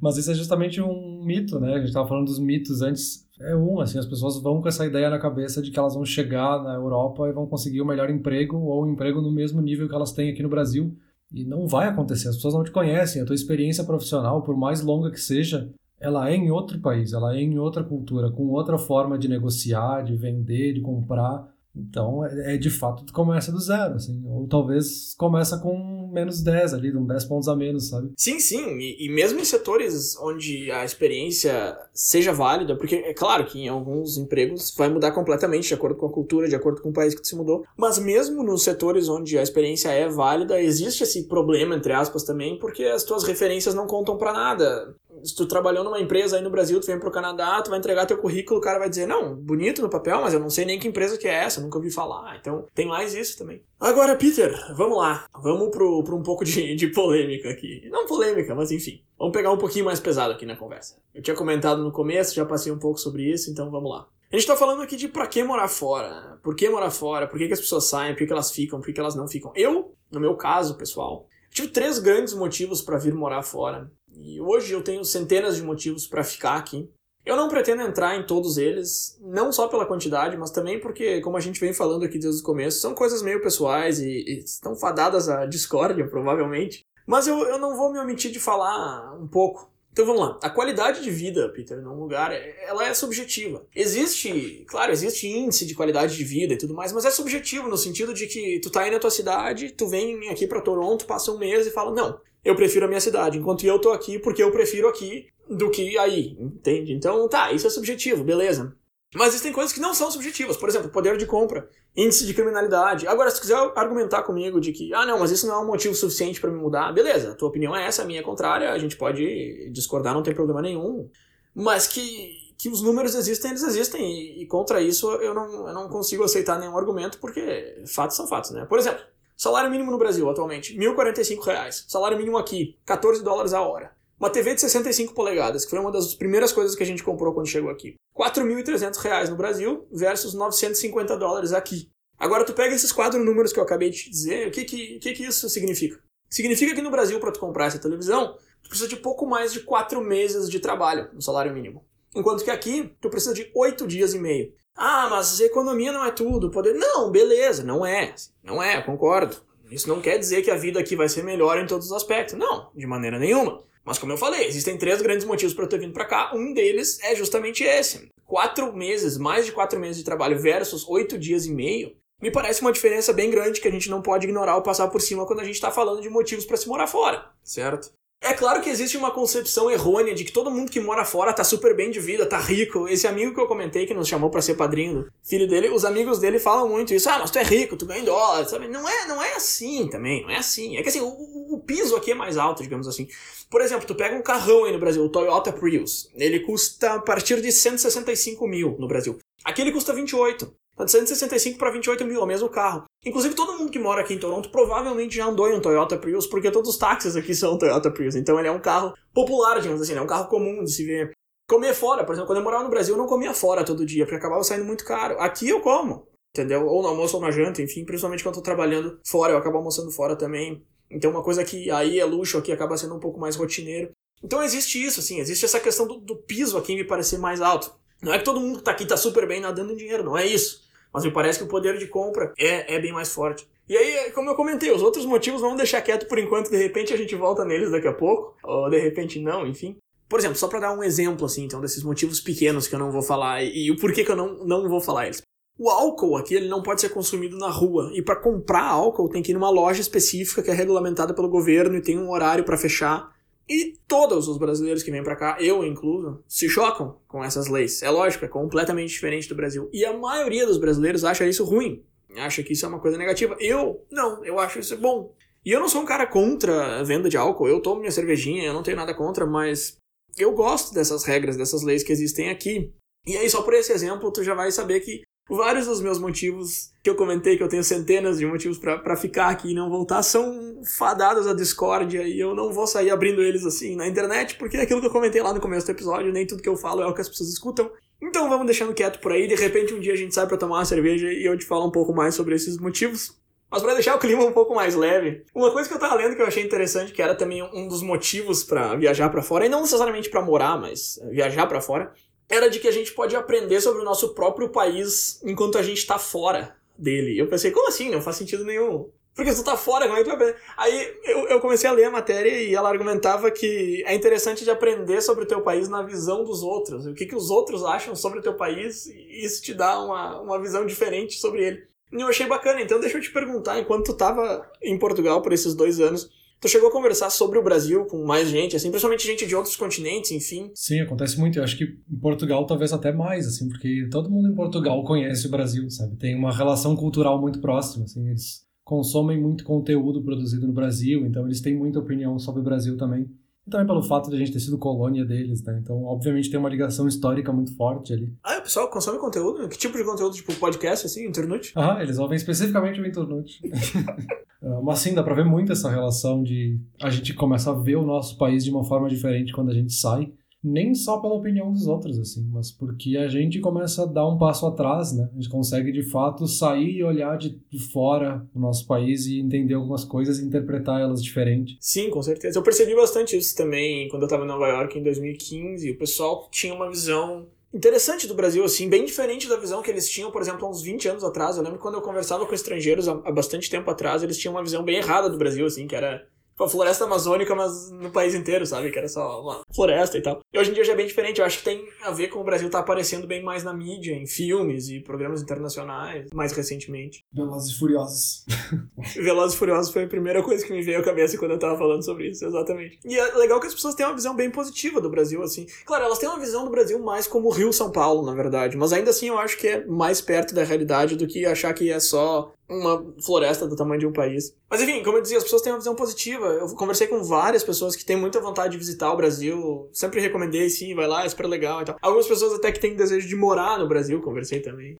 Mas isso é justamente um mito, né? A gente tava falando dos mitos antes é um, assim, as pessoas vão com essa ideia na cabeça de que elas vão chegar na Europa e vão conseguir o melhor emprego ou um emprego no mesmo nível que elas têm aqui no Brasil. E não vai acontecer, as pessoas não te conhecem, a tua experiência profissional, por mais longa que seja, ela é em outro país, ela é em outra cultura, com outra forma de negociar, de vender, de comprar. Então, é, é de fato, começa do zero, assim. Ou talvez começa com menos 10 ali, um 10 pontos a menos, sabe? Sim, sim. E, e, mesmo em setores onde a experiência seja válida, porque é claro que em alguns empregos vai mudar completamente de acordo com a cultura, de acordo com o país que se mudou. Mas mesmo nos setores onde a experiência é válida, existe esse problema, entre aspas, também, porque as tuas referências não contam para nada se tu trabalhou numa empresa aí no Brasil, tu vem pro Canadá, tu vai entregar teu currículo, o cara vai dizer, não, bonito no papel, mas eu não sei nem que empresa que é essa, nunca ouvi falar. Então, tem mais isso também. Agora, Peter, vamos lá. Vamos pro, pro um pouco de, de polêmica aqui. Não polêmica, mas enfim. Vamos pegar um pouquinho mais pesado aqui na conversa. Eu tinha comentado no começo, já passei um pouco sobre isso, então vamos lá. A gente tá falando aqui de pra que morar fora. Por que morar fora? Por que, que as pessoas saem? Por que, que elas ficam? Por que, que elas não ficam? Eu, no meu caso, pessoal, tive três grandes motivos para vir morar fora. E hoje eu tenho centenas de motivos para ficar aqui. Eu não pretendo entrar em todos eles, não só pela quantidade, mas também porque, como a gente vem falando aqui desde o começo, são coisas meio pessoais e, e estão fadadas à discórdia, provavelmente. Mas eu, eu não vou me omitir de falar um pouco. Então vamos lá. A qualidade de vida, Peter, num lugar, ela é subjetiva. Existe, claro, existe índice de qualidade de vida e tudo mais, mas é subjetivo no sentido de que tu tá aí na tua cidade, tu vem aqui para Toronto, passa um mês e fala: "Não, eu prefiro a minha cidade, enquanto eu tô aqui porque eu prefiro aqui do que aí, entende? Então, tá, isso é subjetivo, beleza. Mas existem coisas que não são subjetivas, por exemplo, poder de compra, índice de criminalidade. Agora, se quiser argumentar comigo de que, ah, não, mas isso não é um motivo suficiente para me mudar, beleza, a tua opinião é essa, a minha é contrária, a gente pode discordar, não tem problema nenhum. Mas que, que os números existem, eles existem, e, e contra isso eu não, eu não consigo aceitar nenhum argumento, porque fatos são fatos, né? Por exemplo, Salário mínimo no Brasil atualmente, 1.045 reais. Salário mínimo aqui, 14 dólares a hora. Uma TV de 65 polegadas, que foi uma das primeiras coisas que a gente comprou quando chegou aqui. R$ 4.300 no Brasil versus 950 dólares aqui. Agora tu pega esses quatro números que eu acabei de te dizer, o que que, que, que isso significa? Significa que no Brasil, para tu comprar essa televisão, tu precisa de pouco mais de quatro meses de trabalho no salário mínimo. Enquanto que aqui, tu precisa de oito dias e meio. Ah, mas economia não é tudo, poder. Não, beleza, não é. Não é, concordo. Isso não quer dizer que a vida aqui vai ser melhor em todos os aspectos. Não, de maneira nenhuma. Mas como eu falei, existem três grandes motivos para eu ter vindo para cá. Um deles é justamente esse. Quatro meses, mais de quatro meses de trabalho versus oito dias e meio, me parece uma diferença bem grande que a gente não pode ignorar ou passar por cima quando a gente está falando de motivos para se morar fora, certo? É claro que existe uma concepção errônea de que todo mundo que mora fora tá super bem de vida, tá rico. Esse amigo que eu comentei que nos chamou para ser padrinho, filho dele, os amigos dele falam muito isso. Ah, mas tu é rico, tu ganha em dólar, sabe? Não é, não é assim também, não é assim. É que assim, o, o piso aqui é mais alto, digamos assim. Por exemplo, tu pega um carrão aí no Brasil, o Toyota Prius. Ele custa a partir de 165 mil no Brasil. Aqui ele custa 28. Tá de 165 para 28 mil, é o mesmo carro. Inclusive, todo mundo que mora aqui em Toronto provavelmente já andou em um Toyota Prius, porque todos os táxis aqui são Toyota Prius. Então ele é um carro popular, digamos assim, é um carro comum de se ver. Comer fora, por exemplo, quando eu morava no Brasil, eu não comia fora todo dia, porque acabava saindo muito caro. Aqui eu como, entendeu? Ou no almoço ou na janta, enfim, principalmente quando eu tô trabalhando fora, eu acabo almoçando fora também. Então uma coisa que aí é luxo, aqui acaba sendo um pouco mais rotineiro. Então existe isso, assim, existe essa questão do, do piso aqui me parecer mais alto. Não é que todo mundo que tá aqui tá super bem nadando em dinheiro, não é isso. Mas me parece que o poder de compra é, é bem mais forte. E aí, como eu comentei, os outros motivos vamos deixar quieto por enquanto, de repente a gente volta neles daqui a pouco, ou de repente não, enfim. Por exemplo, só para dar um exemplo, assim, então, desses motivos pequenos que eu não vou falar e, e o porquê que eu não, não vou falar eles. O álcool aqui ele não pode ser consumido na rua. E para comprar álcool tem que ir numa loja específica que é regulamentada pelo governo e tem um horário para fechar. E todos os brasileiros que vêm para cá, eu incluso, se chocam com essas leis. É lógico, é completamente diferente do Brasil. E a maioria dos brasileiros acha isso ruim, acha que isso é uma coisa negativa. Eu, não, eu acho isso bom. E eu não sou um cara contra a venda de álcool, eu tomo minha cervejinha, eu não tenho nada contra, mas eu gosto dessas regras, dessas leis que existem aqui. E aí, só por esse exemplo, tu já vai saber que vários dos meus motivos que eu comentei, que eu tenho centenas de motivos para ficar aqui e não voltar, são fadados à discórdia e eu não vou sair abrindo eles assim na internet, porque é aquilo que eu comentei lá no começo do episódio, nem tudo que eu falo é o que as pessoas escutam. Então vamos deixando quieto por aí, de repente um dia a gente sai para tomar uma cerveja e eu te falo um pouco mais sobre esses motivos. Mas para deixar o clima um pouco mais leve, uma coisa que eu tava lendo que eu achei interessante, que era também um dos motivos para viajar para fora, e não necessariamente para morar, mas viajar para fora, era de que a gente pode aprender sobre o nosso próprio país enquanto a gente está fora dele. Eu pensei, como assim? Não faz sentido nenhum. Porque tu tá fora, como é que tu vai aprender? Aí eu, eu comecei a ler a matéria e ela argumentava que é interessante de aprender sobre o teu país na visão dos outros. O que, que os outros acham sobre o teu país e isso te dá uma, uma visão diferente sobre ele. E eu achei bacana. Então deixa eu te perguntar, enquanto tu tava em Portugal por esses dois anos, Tu chegou a conversar sobre o Brasil com mais gente, assim, principalmente gente de outros continentes, enfim? Sim, acontece muito. Eu acho que em Portugal talvez até mais, assim, porque todo mundo em Portugal conhece o Brasil, sabe? Tem uma relação cultural muito próxima, assim, eles consomem muito conteúdo produzido no Brasil, então eles têm muita opinião sobre o Brasil também. E também pelo fato de a gente ter sido colônia deles, né? Então, obviamente, tem uma ligação histórica muito forte ali. Ah, o pessoal consome conteúdo? Que tipo de conteúdo? Tipo podcast, assim, internet? Ah, eles ouvem especificamente o internet. Ah, mas sim, dá pra ver muito essa relação de a gente começa a ver o nosso país de uma forma diferente quando a gente sai nem só pela opinião dos outros, assim, mas porque a gente começa a dar um passo atrás, né? A gente consegue de fato sair e olhar de, de fora o nosso país e entender algumas coisas e interpretar elas diferente. Sim, com certeza. Eu percebi bastante isso também quando eu estava em Nova York em 2015. O pessoal tinha uma visão interessante do Brasil, assim, bem diferente da visão que eles tinham, por exemplo, há uns 20 anos atrás. Eu lembro quando eu conversava com estrangeiros há, há bastante tempo atrás, eles tinham uma visão bem errada do Brasil, assim, que era a floresta amazônica, mas no país inteiro, sabe? Que era só uma floresta e tal. E hoje em dia já é bem diferente. Eu acho que tem a ver com o Brasil tá aparecendo bem mais na mídia, em filmes e programas internacionais, mais recentemente. Velozes e Furiosos. Velozes e Furiosos foi a primeira coisa que me veio à cabeça quando eu tava falando sobre isso, exatamente. E é legal que as pessoas tenham uma visão bem positiva do Brasil, assim. Claro, elas têm uma visão do Brasil mais como Rio-São Paulo, na verdade. Mas ainda assim eu acho que é mais perto da realidade do que achar que é só uma floresta do tamanho de um país. Mas enfim, como eu dizia, as pessoas têm uma visão positiva. Eu conversei com várias pessoas que têm muita vontade de visitar o Brasil. Sempre recomendei, sim, vai lá, é super legal e tal. Algumas pessoas até que têm desejo de morar no Brasil, conversei também.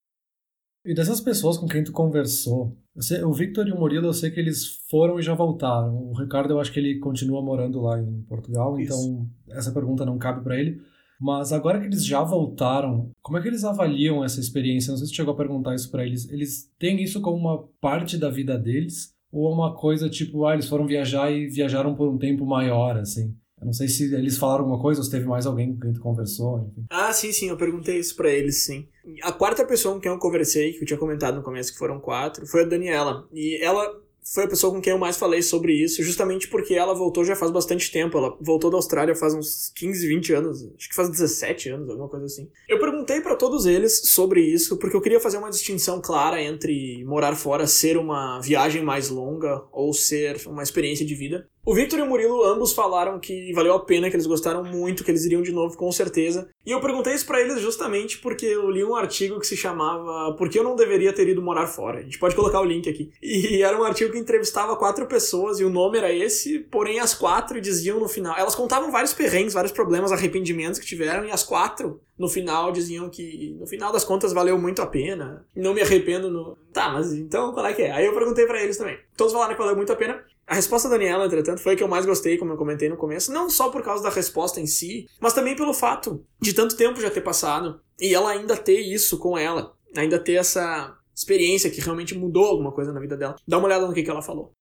E dessas pessoas com quem tu conversou, sei, o Victor e o Murilo, eu sei que eles foram e já voltaram. O Ricardo, eu acho que ele continua morando lá em Portugal, Isso. então essa pergunta não cabe para ele. Mas agora que eles já voltaram, como é que eles avaliam essa experiência? Não sei se chegou a perguntar isso para eles. Eles têm isso como uma parte da vida deles? Ou é uma coisa tipo, ah, eles foram viajar e viajaram por um tempo maior, assim? Eu não sei se eles falaram alguma coisa ou se teve mais alguém com quem tu conversou. Enfim. Ah, sim, sim, eu perguntei isso para eles, sim. A quarta pessoa com quem eu conversei, que eu tinha comentado no começo que foram quatro, foi a Daniela. E ela foi a pessoa com quem eu mais falei sobre isso, justamente porque ela voltou já faz bastante tempo. Ela voltou da Austrália faz uns 15, 20 anos, acho que faz 17 anos, alguma coisa assim. Eu perguntei para todos eles sobre isso, porque eu queria fazer uma distinção clara entre morar fora ser uma viagem mais longa ou ser uma experiência de vida. O Victor e o Murilo ambos falaram que valeu a pena, que eles gostaram muito, que eles iriam de novo com certeza. E eu perguntei isso para eles justamente porque eu li um artigo que se chamava Por que eu não deveria ter ido morar fora? A gente pode colocar o link aqui. E era um artigo que entrevistava quatro pessoas e o nome era esse, porém as quatro diziam no final. Elas contavam vários perrengues, vários problemas, arrependimentos que tiveram e as quatro no final diziam que no final das contas valeu muito a pena. Não me arrependo no. Tá, mas então qual é que é? Aí eu perguntei para eles também. Todos falaram que valeu muito a pena. A resposta da Daniela, entretanto, foi a que eu mais gostei, como eu comentei no começo, não só por causa da resposta em si, mas também pelo fato de tanto tempo já ter passado e ela ainda ter isso com ela, ainda ter essa experiência que realmente mudou alguma coisa na vida dela. Dá uma olhada no que, que ela falou.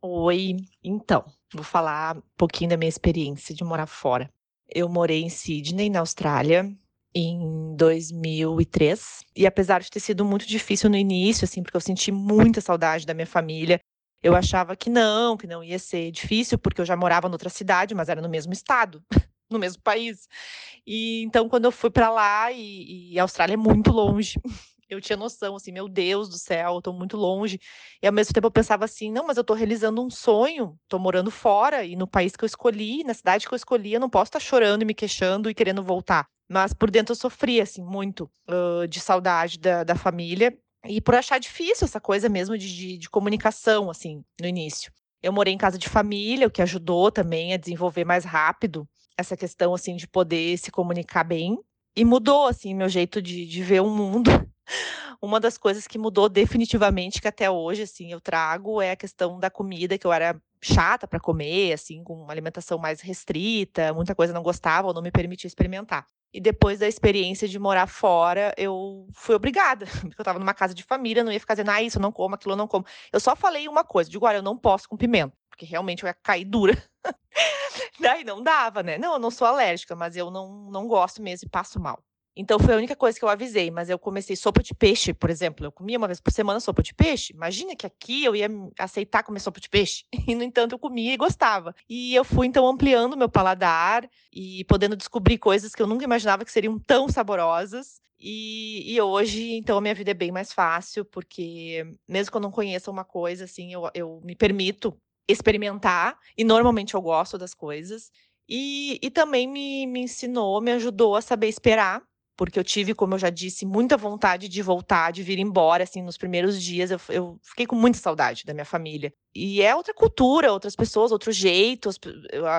Oi, então, vou falar um pouquinho da minha experiência de morar fora. Eu morei em Sydney, na Austrália, em 2003. E apesar de ter sido muito difícil no início, assim, porque eu senti muita saudade da minha família, eu achava que não, que não ia ser difícil, porque eu já morava noutra cidade, mas era no mesmo estado, no mesmo país. E então, quando eu fui para lá, e, e, a Austrália é muito longe, eu tinha noção, assim, meu Deus do céu, eu tô muito longe. E ao mesmo tempo eu pensava assim, não, mas eu tô realizando um sonho, tô morando fora, e no país que eu escolhi, na cidade que eu escolhi, eu não posso estar tá chorando e me queixando e querendo voltar. Mas por dentro eu sofria, assim, muito uh, de saudade da, da família e por achar difícil essa coisa mesmo de, de, de, comunicação, assim, no início. Eu morei em casa de família, o que ajudou também a desenvolver mais rápido essa questão, assim, de poder se comunicar bem. E mudou, assim, meu jeito de, de ver o mundo. Uma das coisas que mudou definitivamente, que até hoje, assim, eu trago, é a questão da comida, que eu era chata para comer, assim, com uma alimentação mais restrita, muita coisa não gostava ou não me permitia experimentar. E depois da experiência de morar fora, eu fui obrigada. Porque eu estava numa casa de família, não ia ficar dizendo, ah, isso eu não como, aquilo eu não como. Eu só falei uma coisa, digo, olha, eu não posso com pimenta, porque realmente eu ia cair dura. Daí não dava, né? Não, eu não sou alérgica, mas eu não, não gosto mesmo e passo mal. Então foi a única coisa que eu avisei, mas eu comecei sopa de peixe, por exemplo. Eu comia uma vez por semana sopa de peixe. Imagina que aqui eu ia aceitar comer sopa de peixe. E, no entanto, eu comia e gostava. E eu fui, então, ampliando meu paladar e podendo descobrir coisas que eu nunca imaginava que seriam tão saborosas. E, e, hoje, então, a minha vida é bem mais fácil, porque mesmo que eu não conheça uma coisa, assim, eu, eu me permito experimentar, e normalmente eu gosto das coisas. E, e também me, me ensinou, me ajudou a saber esperar, porque eu tive, como eu já disse, muita vontade de voltar, de vir embora, assim, nos primeiros dias, eu, eu fiquei com muita saudade da minha família. E é outra cultura, outras pessoas, outro jeito,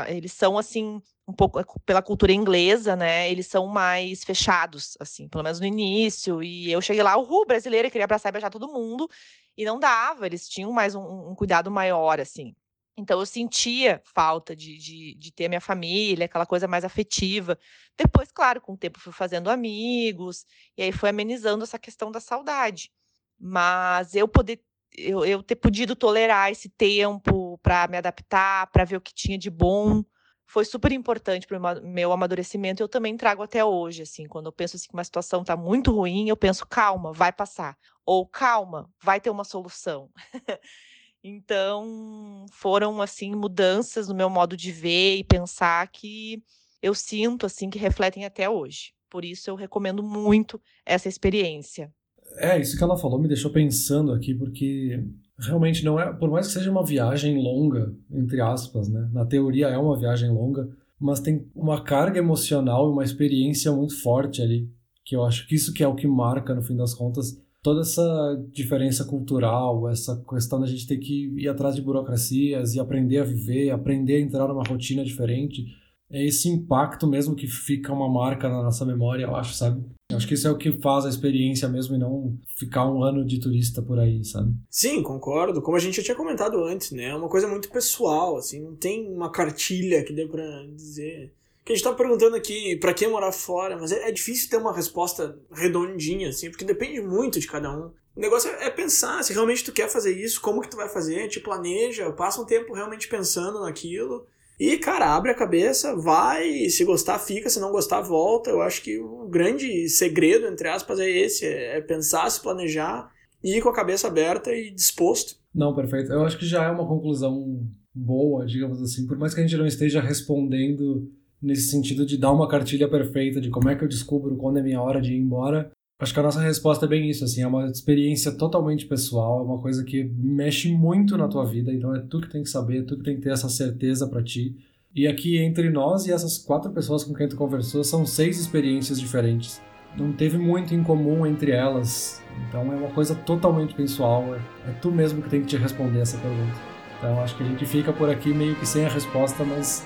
eles são, assim, um pouco pela cultura inglesa, né? Eles são mais fechados, assim, pelo menos no início. E eu cheguei lá, o Ru brasileira, queria abraçar e beijar todo mundo, e não dava, eles tinham mais um, um cuidado maior, assim. Então eu sentia falta de, de, de, ter a minha família, aquela coisa mais afetiva. Depois, claro, com o tempo fui fazendo amigos, e aí foi amenizando essa questão da saudade. Mas eu poder eu, eu ter podido tolerar esse tempo para me adaptar, para ver o que tinha de bom, foi super importante para o meu amadurecimento. Eu também trago até hoje, assim, quando eu penso assim, que uma situação está muito ruim, eu penso, calma, vai passar. Ou calma, vai ter uma solução. então, foram, assim, mudanças no meu modo de ver e pensar que eu sinto, assim, que refletem até hoje. Por isso, eu recomendo muito essa experiência. É, isso que ela falou me deixou pensando aqui, porque realmente não é, por mais que seja uma viagem longa, entre aspas, né? Na teoria é uma viagem longa, mas tem uma carga emocional e uma experiência muito forte ali, que eu acho que isso que é o que marca no fim das contas toda essa diferença cultural, essa questão da gente ter que ir atrás de burocracias e aprender a viver, aprender a entrar numa rotina diferente é esse impacto mesmo que fica uma marca na nossa memória, eu acho, sabe? Eu acho que isso é o que faz a experiência mesmo e não ficar um ano de turista por aí, sabe? Sim, concordo. Como a gente já tinha comentado antes, né? É uma coisa muito pessoal, assim, não tem uma cartilha que dê pra dizer. Que a gente tá perguntando aqui para que morar fora, mas é, é, difícil ter uma resposta redondinha, assim, porque depende muito de cada um. O negócio é, é pensar se realmente tu quer fazer isso, como que tu vai fazer, te planeja, passa um tempo realmente pensando naquilo e, cara, abre a cabeça, vai, se gostar, fica, se não gostar, volta. Eu acho que o grande segredo, entre aspas, é esse: é pensar, se planejar, ir com a cabeça aberta e disposto. Não, perfeito. Eu acho que já é uma conclusão boa, digamos assim, por mais que a gente não esteja respondendo nesse sentido de dar uma cartilha perfeita de como é que eu descubro quando é minha hora de ir embora. Acho que a nossa resposta é bem isso, assim, é uma experiência totalmente pessoal, é uma coisa que mexe muito na tua vida, então é tu que tem que saber, é tu que tem que ter essa certeza para ti. E aqui entre nós e essas quatro pessoas com quem tu conversou, são seis experiências diferentes. Não teve muito em comum entre elas, então é uma coisa totalmente pessoal, é, é tu mesmo que tem que te responder essa pergunta. Então acho que a gente fica por aqui meio que sem a resposta, mas